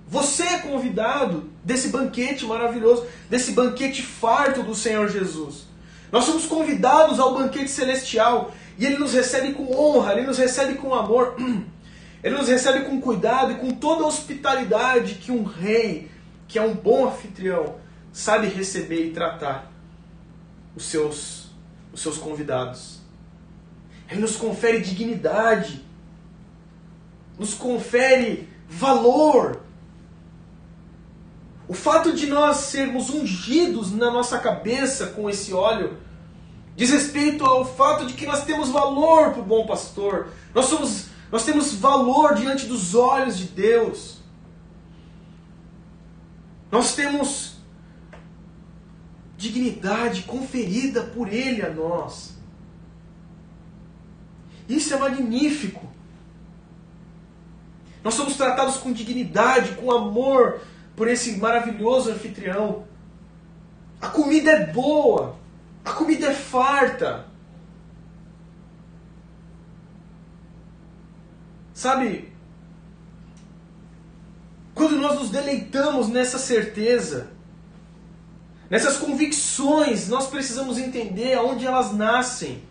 Você é convidado desse banquete maravilhoso, desse banquete farto do Senhor Jesus. Nós somos convidados ao banquete celestial e ele nos recebe com honra, ele nos recebe com amor. Ele nos recebe com cuidado e com toda a hospitalidade que um rei, que é um bom anfitrião, sabe receber e tratar os seus, os seus convidados. Ele nos confere dignidade, nos confere valor. O fato de nós sermos ungidos na nossa cabeça com esse óleo diz respeito ao fato de que nós temos valor para o bom pastor. Nós somos nós temos valor diante dos olhos de Deus. Nós temos dignidade conferida por Ele a nós. Isso é magnífico. Nós somos tratados com dignidade, com amor por esse maravilhoso anfitrião. A comida é boa, a comida é farta. Sabe, quando nós nos deleitamos nessa certeza, nessas convicções, nós precisamos entender aonde elas nascem,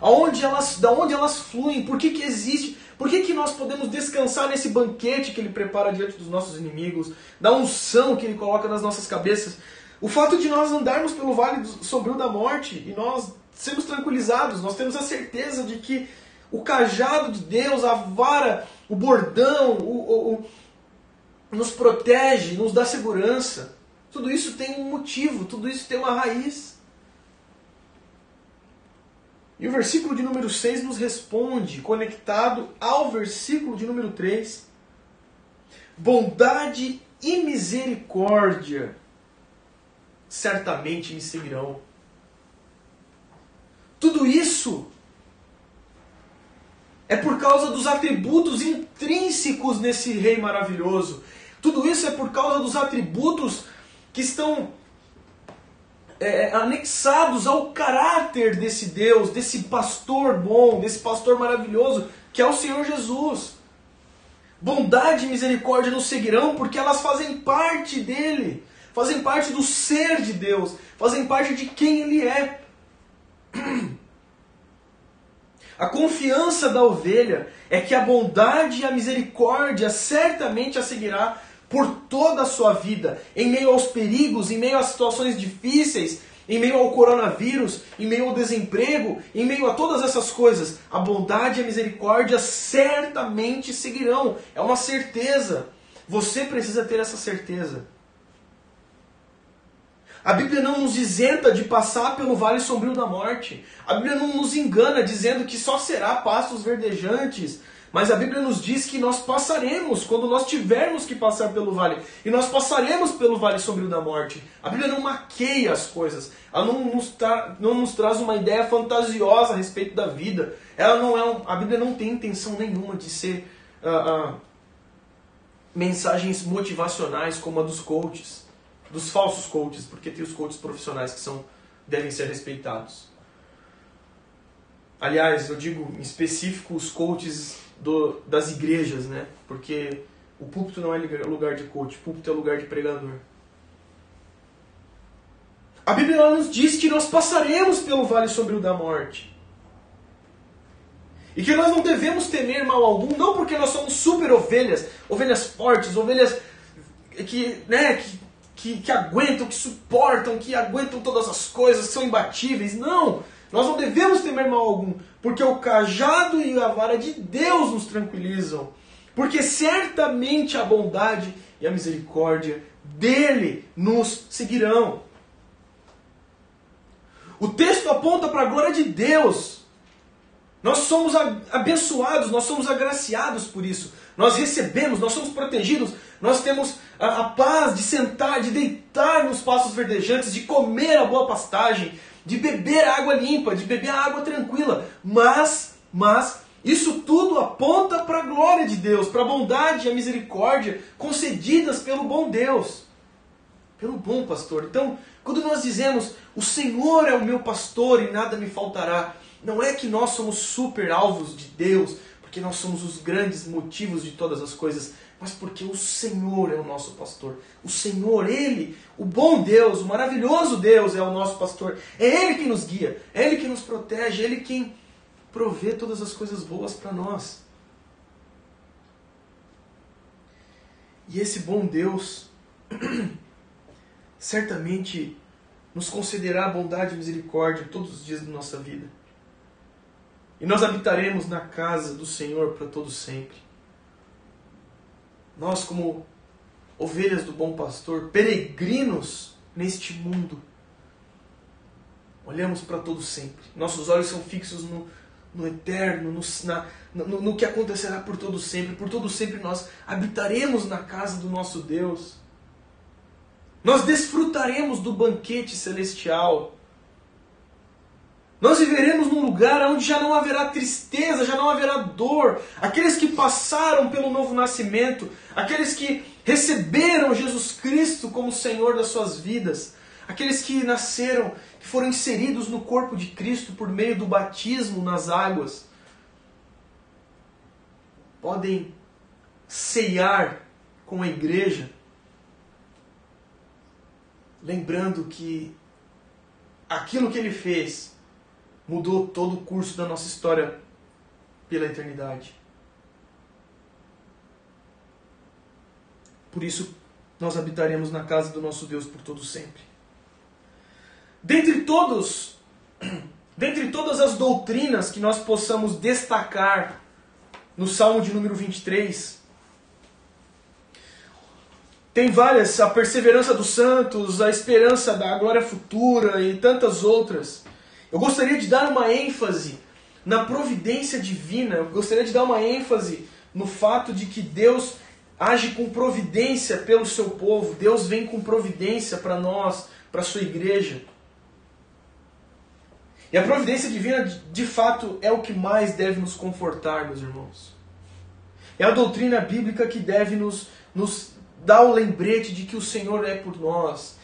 aonde elas, da onde elas fluem, por que, que existe, por que, que nós podemos descansar nesse banquete que Ele prepara diante dos nossos inimigos, da unção que Ele coloca nas nossas cabeças, O fato de nós andarmos pelo vale sombrio da morte e nós sermos tranquilizados, nós temos a certeza de que o cajado de Deus, a vara, o bordão, o, o, o, nos protege, nos dá segurança. Tudo isso tem um motivo, tudo isso tem uma raiz. E o versículo de número 6 nos responde, conectado ao versículo de número 3. Bondade e misericórdia certamente me seguirão. Tudo isso é por causa dos atributos intrínsecos nesse rei maravilhoso. Tudo isso é por causa dos atributos que estão é, anexados ao caráter desse Deus, desse pastor bom, desse pastor maravilhoso, que é o Senhor Jesus. Bondade e misericórdia nos seguirão porque elas fazem parte dele, fazem parte do ser de Deus, fazem parte de quem ele é. A confiança da ovelha é que a bondade e a misericórdia certamente a seguirá por toda a sua vida, em meio aos perigos, em meio às situações difíceis, em meio ao coronavírus, em meio ao desemprego, em meio a todas essas coisas. A bondade e a misericórdia certamente seguirão. É uma certeza. Você precisa ter essa certeza. A Bíblia não nos isenta de passar pelo vale sombrio da morte. A Bíblia não nos engana dizendo que só será pastos verdejantes. Mas a Bíblia nos diz que nós passaremos quando nós tivermos que passar pelo vale. E nós passaremos pelo vale sombrio da morte. A Bíblia não maqueia as coisas. Ela não nos, tra não nos traz uma ideia fantasiosa a respeito da vida. Ela não é um, a Bíblia não tem intenção nenhuma de ser uh, uh, mensagens motivacionais como a dos coaches dos falsos coaches, porque tem os coaches profissionais que são devem ser respeitados. Aliás, eu digo em específico os coaches do, das igrejas, né? Porque o púlpito não é lugar de coach, o púlpito é lugar de pregador. A Bíblia nos diz que nós passaremos pelo vale sombrio da morte. E que nós não devemos temer mal algum, não porque nós somos super ovelhas, ovelhas fortes, ovelhas que, né, que que, que aguentam, que suportam, que aguentam todas as coisas, que são imbatíveis. Não! Nós não devemos temer mal algum, porque o cajado e a vara de Deus nos tranquilizam. Porque certamente a bondade e a misericórdia dele nos seguirão. O texto aponta para a glória de Deus. Nós somos abençoados, nós somos agraciados por isso. Nós recebemos, nós somos protegidos, nós temos a, a paz de sentar, de deitar nos passos verdejantes, de comer a boa pastagem, de beber água limpa, de beber água tranquila. Mas, mas, isso tudo aponta para a glória de Deus, para a bondade e a misericórdia concedidas pelo bom Deus, pelo bom pastor. Então, quando nós dizemos o Senhor é o meu pastor e nada me faltará, não é que nós somos super alvos de Deus, porque nós somos os grandes motivos de todas as coisas mas porque o Senhor é o nosso pastor. O Senhor, Ele, o bom Deus, o maravilhoso Deus é o nosso pastor. É Ele que nos guia, é Ele que nos protege, é Ele quem provê todas as coisas boas para nós. E esse bom Deus certamente nos concederá bondade e misericórdia todos os dias da nossa vida. E nós habitaremos na casa do Senhor para todo sempre. Nós, como ovelhas do bom pastor, peregrinos neste mundo, olhamos para todo sempre. Nossos olhos são fixos no, no eterno, no, na, no, no que acontecerá por todo sempre. Por todo sempre nós habitaremos na casa do nosso Deus. Nós desfrutaremos do banquete celestial. Nós viveremos num lugar onde já não haverá tristeza, já não haverá dor. Aqueles que passaram pelo novo nascimento, aqueles que receberam Jesus Cristo como Senhor das suas vidas, aqueles que nasceram, que foram inseridos no corpo de Cristo por meio do batismo nas águas, podem ceiar com a igreja, lembrando que aquilo que ele fez mudou todo o curso da nossa história pela eternidade. Por isso, nós habitaremos na casa do nosso Deus por todo sempre. dentre todos, dentre todas as doutrinas que nós possamos destacar no Salmo de número 23, tem várias, a perseverança dos santos, a esperança da glória futura e tantas outras. Eu gostaria de dar uma ênfase na providência divina, eu gostaria de dar uma ênfase no fato de que Deus age com providência pelo seu povo, Deus vem com providência para nós, para a sua igreja. E a providência divina, de fato, é o que mais deve nos confortar, meus irmãos. É a doutrina bíblica que deve nos, nos dar o lembrete de que o Senhor é por nós.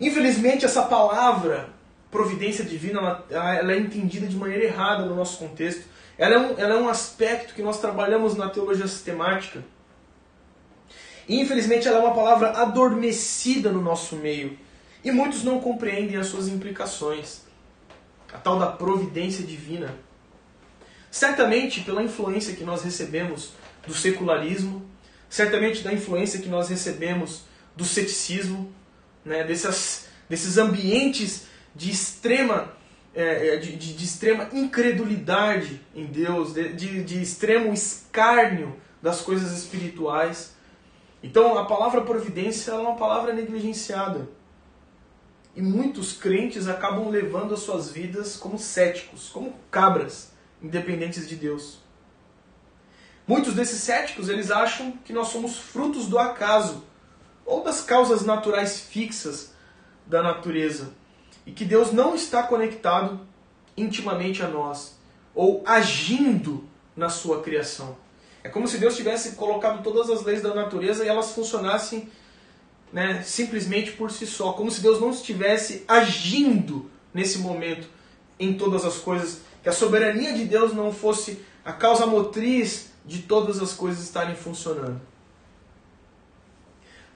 Infelizmente, essa palavra, providência divina, ela, ela é entendida de maneira errada no nosso contexto. Ela é, um, ela é um aspecto que nós trabalhamos na teologia sistemática. E, infelizmente, ela é uma palavra adormecida no nosso meio. E muitos não compreendem as suas implicações. A tal da providência divina. Certamente, pela influência que nós recebemos do secularismo, certamente da influência que nós recebemos do ceticismo, né, desses, desses ambientes de extrema, é, é, de, de, de, extrema incredulidade em Deus, de, de, de extremo escárnio das coisas espirituais. Então a palavra providência é uma palavra negligenciada. E muitos crentes acabam levando as suas vidas como céticos, como cabras, independentes de Deus. Muitos desses céticos, eles acham que nós somos frutos do acaso ou das causas naturais fixas da natureza e que Deus não está conectado intimamente a nós ou agindo na sua criação. É como se Deus tivesse colocado todas as leis da natureza e elas funcionassem né, simplesmente por si só, como se Deus não estivesse agindo nesse momento em todas as coisas, que a soberania de Deus não fosse a causa motriz de todas as coisas estarem funcionando.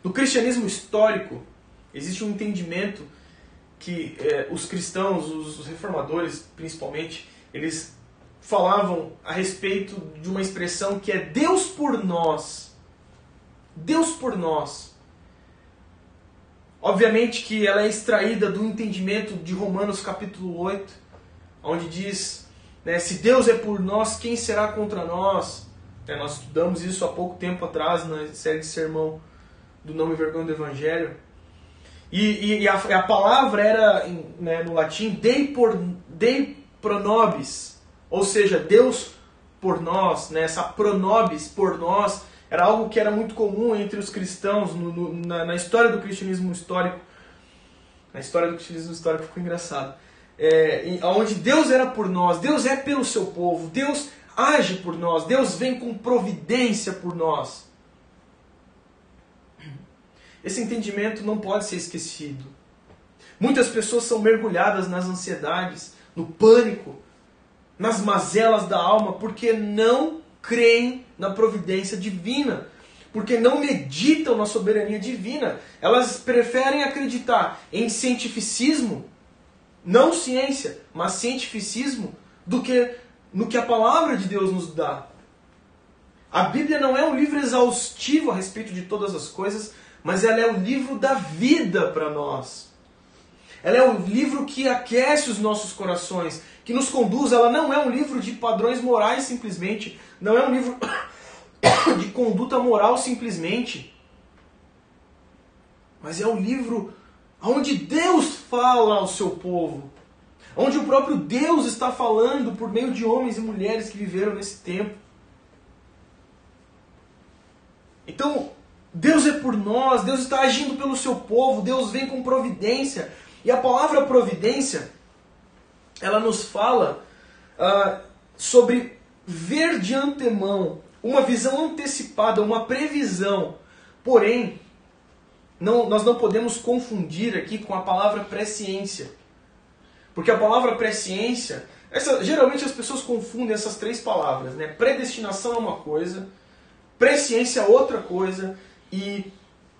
No cristianismo histórico, existe um entendimento que eh, os cristãos, os reformadores principalmente, eles falavam a respeito de uma expressão que é Deus por nós. Deus por nós. Obviamente que ela é extraída do entendimento de Romanos capítulo 8, onde diz, né, se Deus é por nós, quem será contra nós? É, nós estudamos isso há pouco tempo atrás na série de sermão do Não Me Vergonha do Evangelho. E, e, a, a, palavra era né, no latim Dei, por, Dei pronobis, ou seja, Deus por nós, né, essa pronobis por nós, era algo que era muito comum entre os cristãos no, no, na, na, história do cristianismo histórico. Na história do cristianismo histórico ficou engraçado. É, onde Deus era por nós, Deus é pelo seu povo, Deus age por nós, Deus vem com providência por nós. Esse entendimento não pode ser esquecido. Muitas pessoas são mergulhadas nas ansiedades, no pânico, nas mazelas da alma, porque não creem na providência divina, porque não meditam na soberania divina. Elas preferem acreditar em cientificismo, não ciência, mas cientificismo, do que no que a palavra de Deus nos dá. A Bíblia não é um livro exaustivo a respeito de todas as coisas, mas ela é o livro da vida para nós. Ela é um livro que aquece os nossos corações, que nos conduz. Ela não é um livro de padrões morais simplesmente, não é um livro de conduta moral simplesmente, mas é um livro onde Deus fala ao seu povo onde o próprio Deus está falando por meio de homens e mulheres que viveram nesse tempo. Então, Deus é por nós, Deus está agindo pelo seu povo, Deus vem com providência. E a palavra providência, ela nos fala uh, sobre ver de antemão, uma visão antecipada, uma previsão. Porém, não, nós não podemos confundir aqui com a palavra presciência. Porque a palavra presciência, essa, geralmente as pessoas confundem essas três palavras, né? Predestinação é uma coisa, presciência é outra coisa e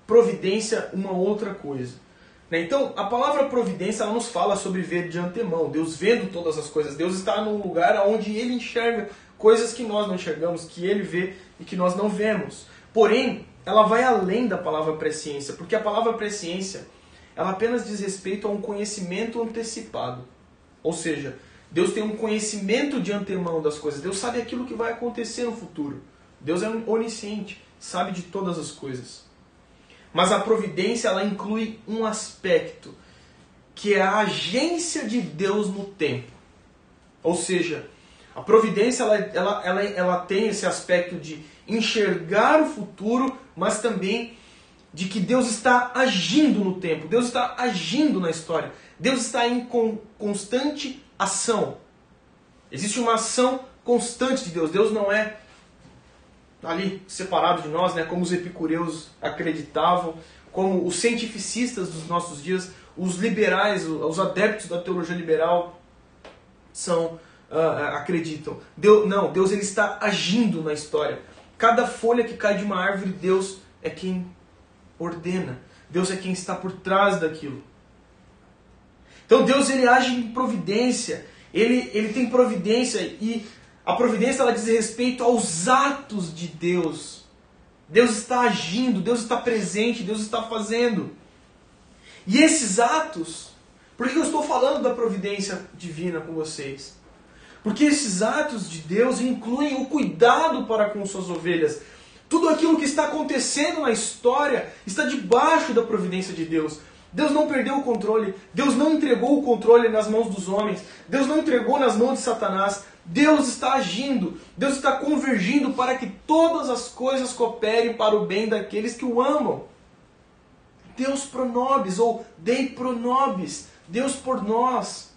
providência uma outra coisa. Né? Então, a palavra providência ela nos fala sobre ver de antemão, Deus vendo todas as coisas. Deus está num lugar onde ele enxerga coisas que nós não enxergamos, que ele vê e que nós não vemos. Porém, ela vai além da palavra presciência, porque a palavra presciência ela apenas diz respeito a um conhecimento antecipado. Ou seja, Deus tem um conhecimento de antemão das coisas. Deus sabe aquilo que vai acontecer no futuro. Deus é onisciente, sabe de todas as coisas. Mas a providência ela inclui um aspecto que é a agência de Deus no tempo. Ou seja, a providência ela, ela, ela, ela tem esse aspecto de enxergar o futuro, mas também de que Deus está agindo no tempo, Deus está agindo na história, Deus está em constante ação. Existe uma ação constante de Deus. Deus não é ali separado de nós, né, como os epicureus acreditavam, como os cientificistas dos nossos dias, os liberais, os adeptos da teologia liberal são uh, acreditam. Deus, não, Deus ele está agindo na história. Cada folha que cai de uma árvore, Deus é quem ordena. Deus é quem está por trás daquilo. Então Deus ele age em providência. Ele, ele tem providência e a providência ela diz respeito aos atos de Deus. Deus está agindo, Deus está presente, Deus está fazendo. E esses atos, por que eu estou falando da providência divina com vocês? Porque esses atos de Deus incluem o cuidado para com suas ovelhas. Tudo aquilo que está acontecendo na história está debaixo da providência de Deus. Deus não perdeu o controle, Deus não entregou o controle nas mãos dos homens, Deus não entregou nas mãos de Satanás. Deus está agindo, Deus está convergindo para que todas as coisas cooperem para o bem daqueles que o amam. Deus pro nobis, ou Dei pro nobis, Deus por nós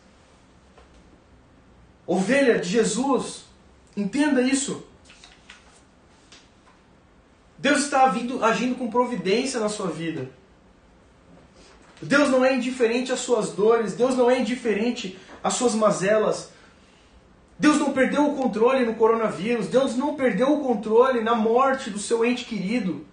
ovelha de Jesus. Entenda isso. Deus está agindo, agindo com providência na sua vida. Deus não é indiferente às suas dores, Deus não é indiferente às suas mazelas. Deus não perdeu o controle no coronavírus, Deus não perdeu o controle na morte do seu ente querido.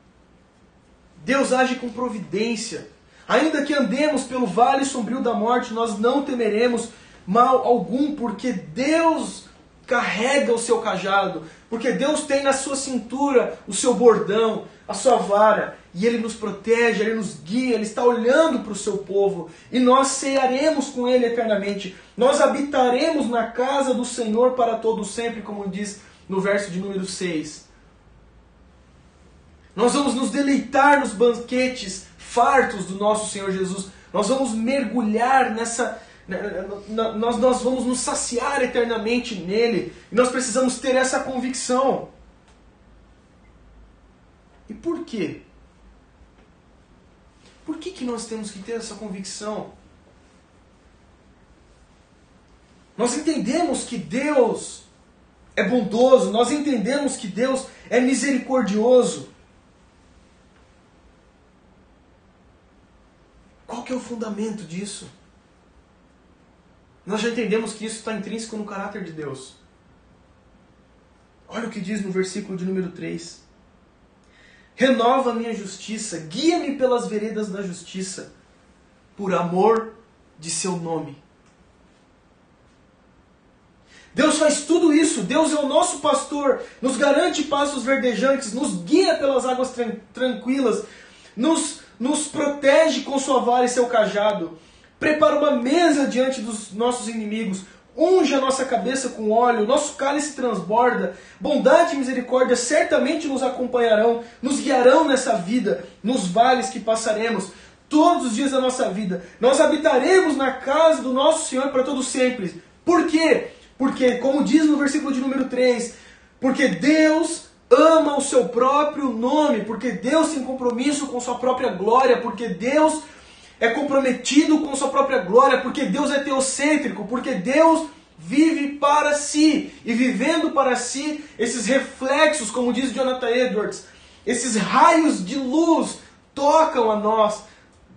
Deus age com providência. Ainda que andemos pelo vale sombrio da morte, nós não temeremos, mal algum, porque Deus carrega o seu cajado, porque Deus tem na sua cintura o seu bordão, a sua vara, e Ele nos protege, Ele nos guia, Ele está olhando para o seu povo, e nós cearemos com Ele eternamente, nós habitaremos na casa do Senhor para todo sempre, como diz no verso de número 6. Nós vamos nos deleitar nos banquetes fartos do nosso Senhor Jesus, nós vamos mergulhar nessa né, nós, nós vamos nos saciar eternamente nele. E nós precisamos ter essa convicção. E por quê? Por que, que nós temos que ter essa convicção? Nós entendemos que Deus é bondoso, nós entendemos que Deus é misericordioso. Qual que é o fundamento disso? Nós já entendemos que isso está intrínseco no caráter de Deus. Olha o que diz no versículo de número 3. Renova a minha justiça, guia-me pelas veredas da justiça, por amor de seu nome. Deus faz tudo isso, Deus é o nosso pastor, nos garante passos verdejantes, nos guia pelas águas tran tranquilas, nos, nos protege com sua vara e seu cajado prepara uma mesa diante dos nossos inimigos, unge a nossa cabeça com óleo, nosso cálice transborda, bondade e misericórdia certamente nos acompanharão, nos guiarão nessa vida, nos vales que passaremos, todos os dias da nossa vida. Nós habitaremos na casa do nosso Senhor para todo sempre. Por quê? Porque, como diz no versículo de número 3, porque Deus ama o seu próprio nome, porque Deus tem compromisso com sua própria glória, porque Deus é comprometido com sua própria glória, porque Deus é teocêntrico, porque Deus vive para si. E vivendo para si, esses reflexos, como diz Jonathan Edwards, esses raios de luz tocam a nós,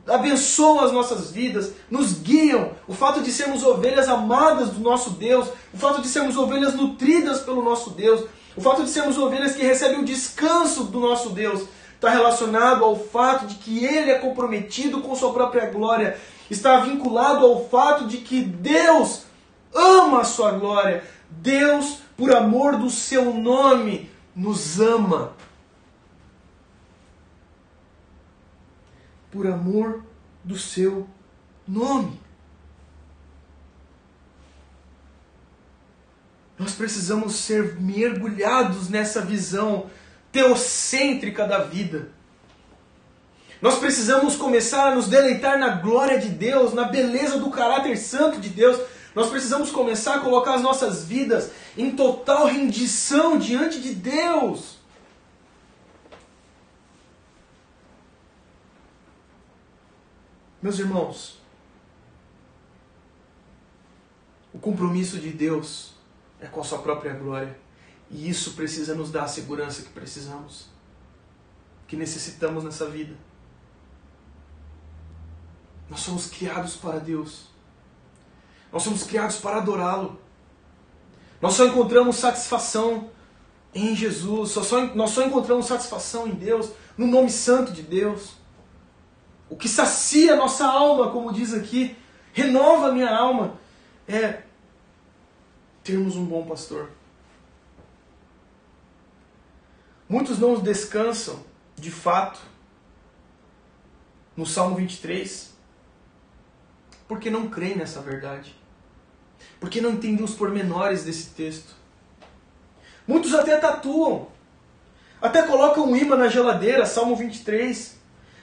abençoam as nossas vidas, nos guiam. O fato de sermos ovelhas amadas do nosso Deus, o fato de sermos ovelhas nutridas pelo nosso Deus, o fato de sermos ovelhas que recebem o descanso do nosso Deus, está relacionado ao fato de que ele é comprometido com sua própria glória, está vinculado ao fato de que Deus ama a sua glória. Deus, por amor do seu nome, nos ama. Por amor do seu nome. Nós precisamos ser mergulhados nessa visão teocêntrica da vida. Nós precisamos começar a nos deleitar na glória de Deus, na beleza do caráter santo de Deus. Nós precisamos começar a colocar as nossas vidas em total rendição diante de Deus. Meus irmãos, o compromisso de Deus é com a sua própria glória. E isso precisa nos dar a segurança que precisamos, que necessitamos nessa vida. Nós somos criados para Deus. Nós somos criados para adorá-lo. Nós só encontramos satisfação em Jesus. Só, só, nós só encontramos satisfação em Deus, no nome santo de Deus. O que sacia nossa alma, como diz aqui, renova minha alma, é termos um bom pastor. Muitos não descansam, de fato, no Salmo 23, porque não creem nessa verdade. Porque não entendem os pormenores desse texto. Muitos até tatuam, até colocam um imã na geladeira, Salmo 23,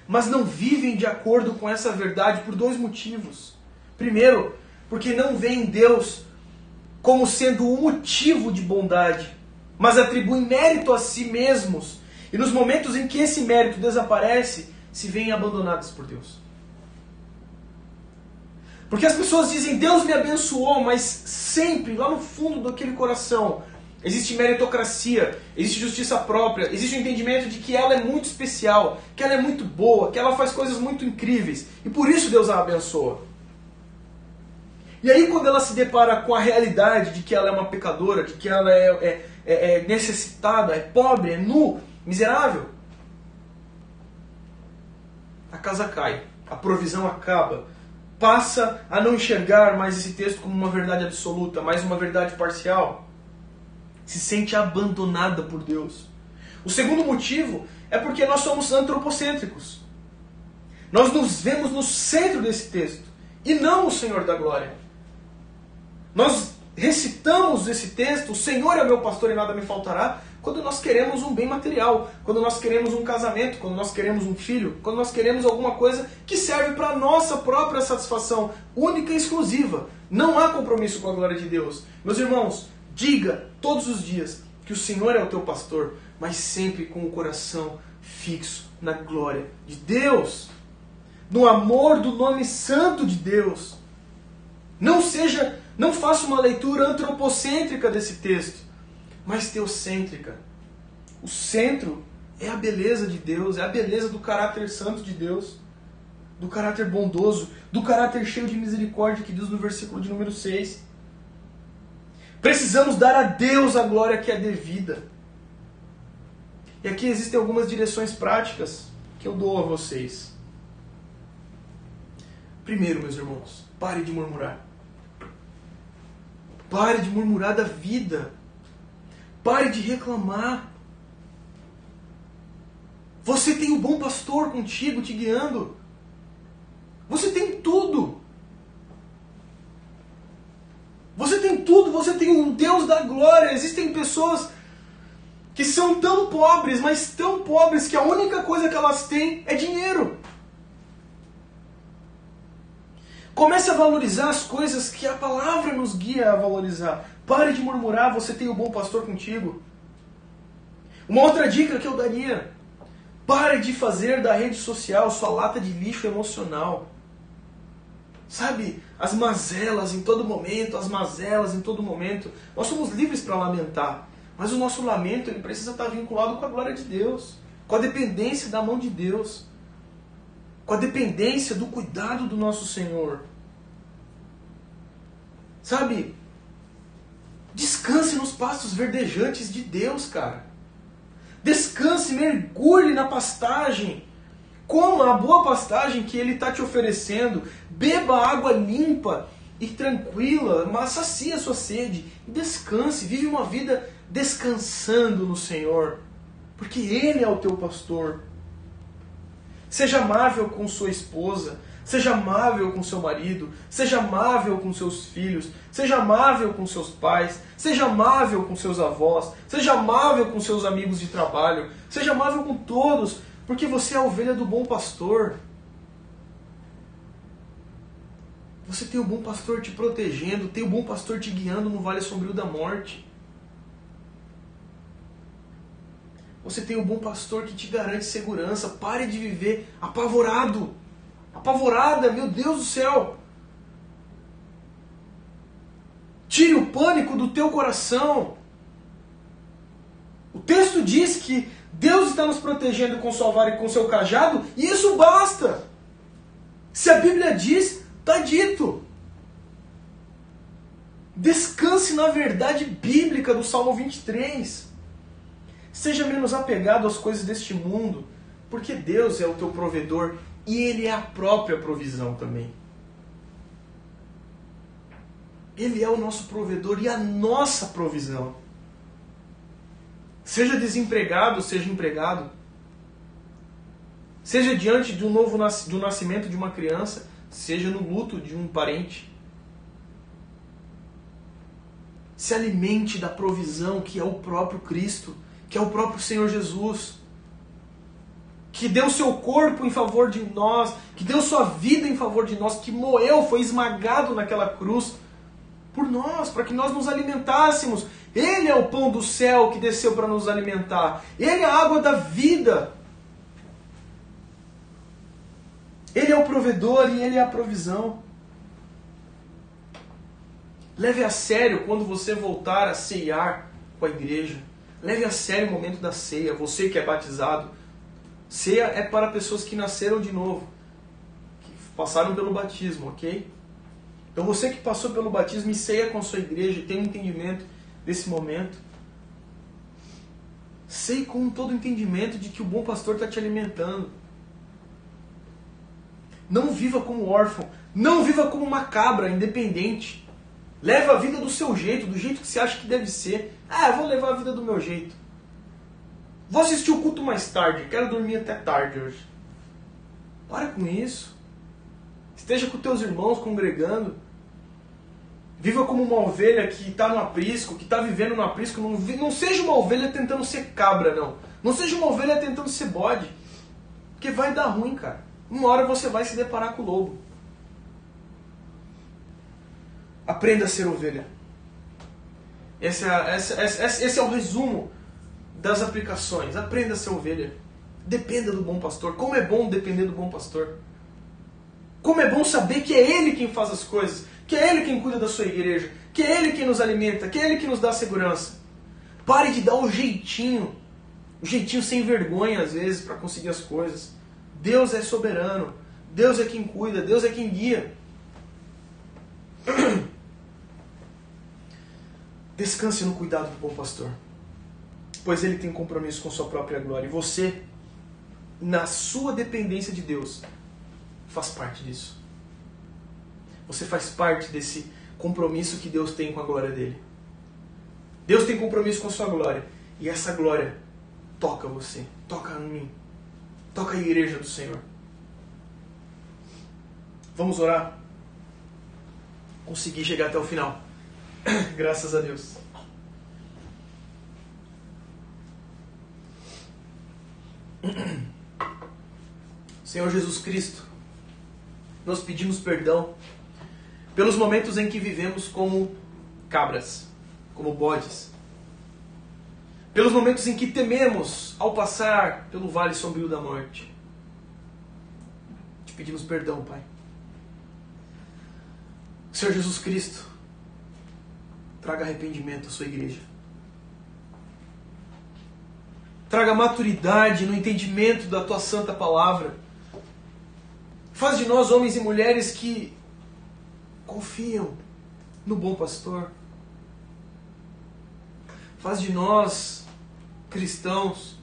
mas não vivem de acordo com essa verdade por dois motivos. Primeiro, porque não veem Deus como sendo o motivo de bondade, mas atribuem mérito a si mesmos. E nos momentos em que esse mérito desaparece, se veem abandonados por Deus. Porque as pessoas dizem, Deus me abençoou, mas sempre, lá no fundo daquele coração, existe meritocracia, existe justiça própria, existe o entendimento de que ela é muito especial, que ela é muito boa, que ela faz coisas muito incríveis. E por isso Deus a abençoa. E aí, quando ela se depara com a realidade de que ela é uma pecadora, de que ela é, é, é, é necessitada, é pobre, é nu, miserável, a casa cai, a provisão acaba, passa a não enxergar mais esse texto como uma verdade absoluta, mais uma verdade parcial, se sente abandonada por Deus. O segundo motivo é porque nós somos antropocêntricos. Nós nos vemos no centro desse texto e não o Senhor da glória. Nós recitamos esse texto, o Senhor é meu pastor e nada me faltará, quando nós queremos um bem material, quando nós queremos um casamento, quando nós queremos um filho, quando nós queremos alguma coisa que serve para a nossa própria satisfação, única e exclusiva. Não há compromisso com a glória de Deus. Meus irmãos, diga todos os dias que o Senhor é o teu pastor, mas sempre com o coração fixo na glória de Deus, no amor do nome santo de Deus. Não seja não faça uma leitura antropocêntrica desse texto, mas teocêntrica. O centro é a beleza de Deus, é a beleza do caráter santo de Deus, do caráter bondoso, do caráter cheio de misericórdia que diz no versículo de número 6. Precisamos dar a Deus a glória que é devida. E aqui existem algumas direções práticas que eu dou a vocês. Primeiro, meus irmãos, pare de murmurar. Pare de murmurar da vida. Pare de reclamar. Você tem o um bom pastor contigo, te guiando. Você tem tudo. Você tem tudo, você tem um Deus da glória. Existem pessoas que são tão pobres, mas tão pobres que a única coisa que elas têm é dinheiro. Comece a valorizar as coisas que a palavra nos guia a valorizar. Pare de murmurar, você tem o um bom pastor contigo. Uma outra dica que eu daria: pare de fazer da rede social sua lata de lixo emocional. Sabe, as mazelas em todo momento, as mazelas em todo momento. Nós somos livres para lamentar, mas o nosso lamento ele precisa estar vinculado com a glória de Deus, com a dependência da mão de Deus com a dependência do cuidado do nosso Senhor. Sabe? Descanse nos pastos verdejantes de Deus, cara. Descanse, mergulhe na pastagem. Coma a boa pastagem que Ele está te oferecendo. Beba água limpa e tranquila, mas sacia a sua sede. Descanse, vive uma vida descansando no Senhor. Porque Ele é o teu pastor. Seja amável com sua esposa. Seja amável com seu marido, seja amável com seus filhos, seja amável com seus pais, seja amável com seus avós, seja amável com seus amigos de trabalho, seja amável com todos, porque você é a ovelha do bom pastor. Você tem o bom pastor te protegendo, tem o bom pastor te guiando no vale sombrio da morte. Você tem o bom pastor que te garante segurança. Pare de viver apavorado. Apavorada, meu Deus do céu. Tire o pânico do teu coração. O texto diz que Deus está nos protegendo com sua vara e com seu cajado, e isso basta. Se a Bíblia diz, está dito. Descanse na verdade bíblica do Salmo 23. Seja menos apegado às coisas deste mundo, porque Deus é o teu provedor e Ele é a própria provisão também. Ele é o nosso provedor e a nossa provisão. Seja desempregado, seja empregado. Seja diante um novo do nascimento de uma criança, seja no luto de um parente. Se alimente da provisão que é o próprio Cristo que é o próprio Senhor Jesus, que deu seu corpo em favor de nós, que deu sua vida em favor de nós, que moeu, foi esmagado naquela cruz por nós, para que nós nos alimentássemos. Ele é o pão do céu que desceu para nos alimentar. Ele é a água da vida. Ele é o provedor e ele é a provisão. Leve a sério quando você voltar a ceiar com a igreja. Leve a sério o momento da ceia. Você que é batizado. Ceia é para pessoas que nasceram de novo, que passaram pelo batismo, ok? Então você que passou pelo batismo e ceia com a sua igreja e tem um entendimento desse momento. Sei com todo o entendimento de que o bom pastor está te alimentando. Não viva como órfão. Não viva como uma cabra independente. Leva a vida do seu jeito, do jeito que você acha que deve ser. Ah, vou levar a vida do meu jeito. Vou assistir o culto mais tarde, quero dormir até tarde hoje. Para com isso. Esteja com teus irmãos congregando. Viva como uma ovelha que está no aprisco, que está vivendo no aprisco. Não, não seja uma ovelha tentando ser cabra, não. Não seja uma ovelha tentando ser bode. Porque vai dar ruim, cara. Uma hora você vai se deparar com o lobo. Aprenda a ser ovelha. Esse é, esse, esse, esse é o resumo das aplicações. Aprenda a ser ovelha. Dependa do bom pastor. Como é bom depender do bom pastor. Como é bom saber que é Ele quem faz as coisas, que é Ele quem cuida da sua igreja, que é Ele quem nos alimenta, que é Ele quem nos dá segurança. Pare de dar o jeitinho, o jeitinho sem vergonha às vezes para conseguir as coisas. Deus é soberano, Deus é quem cuida, Deus é quem guia. Descanse no cuidado do bom pastor, pois ele tem compromisso com sua própria glória. E você, na sua dependência de Deus, faz parte disso. Você faz parte desse compromisso que Deus tem com a glória dele. Deus tem compromisso com a sua glória. E essa glória toca você, toca em mim, toca a igreja do Senhor. Vamos orar? Consegui chegar até o final. Graças a Deus. Senhor Jesus Cristo, nós pedimos perdão pelos momentos em que vivemos como cabras, como bodes. Pelos momentos em que tememos ao passar pelo vale sombrio da morte. Te pedimos perdão, Pai. Senhor Jesus Cristo, Traga arrependimento à sua igreja. Traga maturidade no entendimento da tua santa palavra. Faz de nós homens e mulheres que confiam no bom pastor. Faz de nós cristãos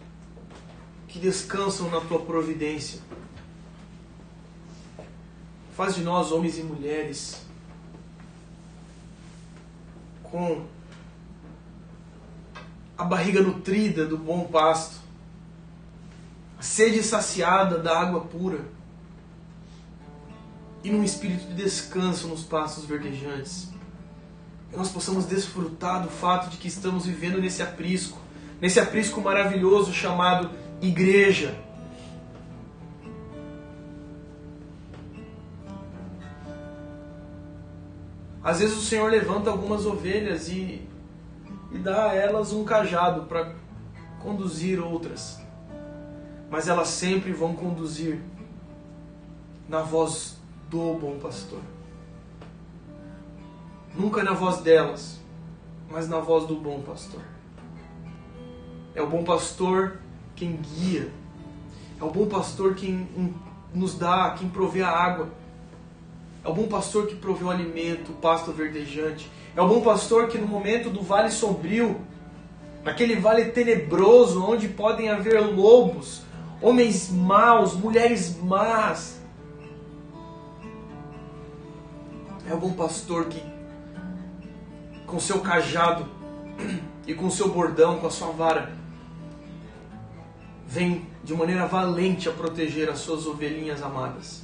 que descansam na tua providência. Faz de nós homens e mulheres com a barriga nutrida do bom pasto, a sede saciada da água pura. e num espírito de descanso nos passos verdejantes. Que nós possamos desfrutar do fato de que estamos vivendo nesse aprisco, nesse aprisco maravilhoso chamado igreja. Às vezes o Senhor levanta algumas ovelhas e, e dá a elas um cajado para conduzir outras. Mas elas sempre vão conduzir na voz do bom pastor. Nunca na voz delas, mas na voz do bom pastor. É o bom pastor quem guia. É o bom pastor quem nos dá, quem provê a água. É o bom pastor que provê o alimento, pasto verdejante. É o bom pastor que no momento do vale sombrio, naquele vale tenebroso onde podem haver lobos, homens maus, mulheres más, É o bom pastor que, com seu cajado e com seu bordão, com a sua vara, vem de maneira valente a proteger as suas ovelhinhas amadas.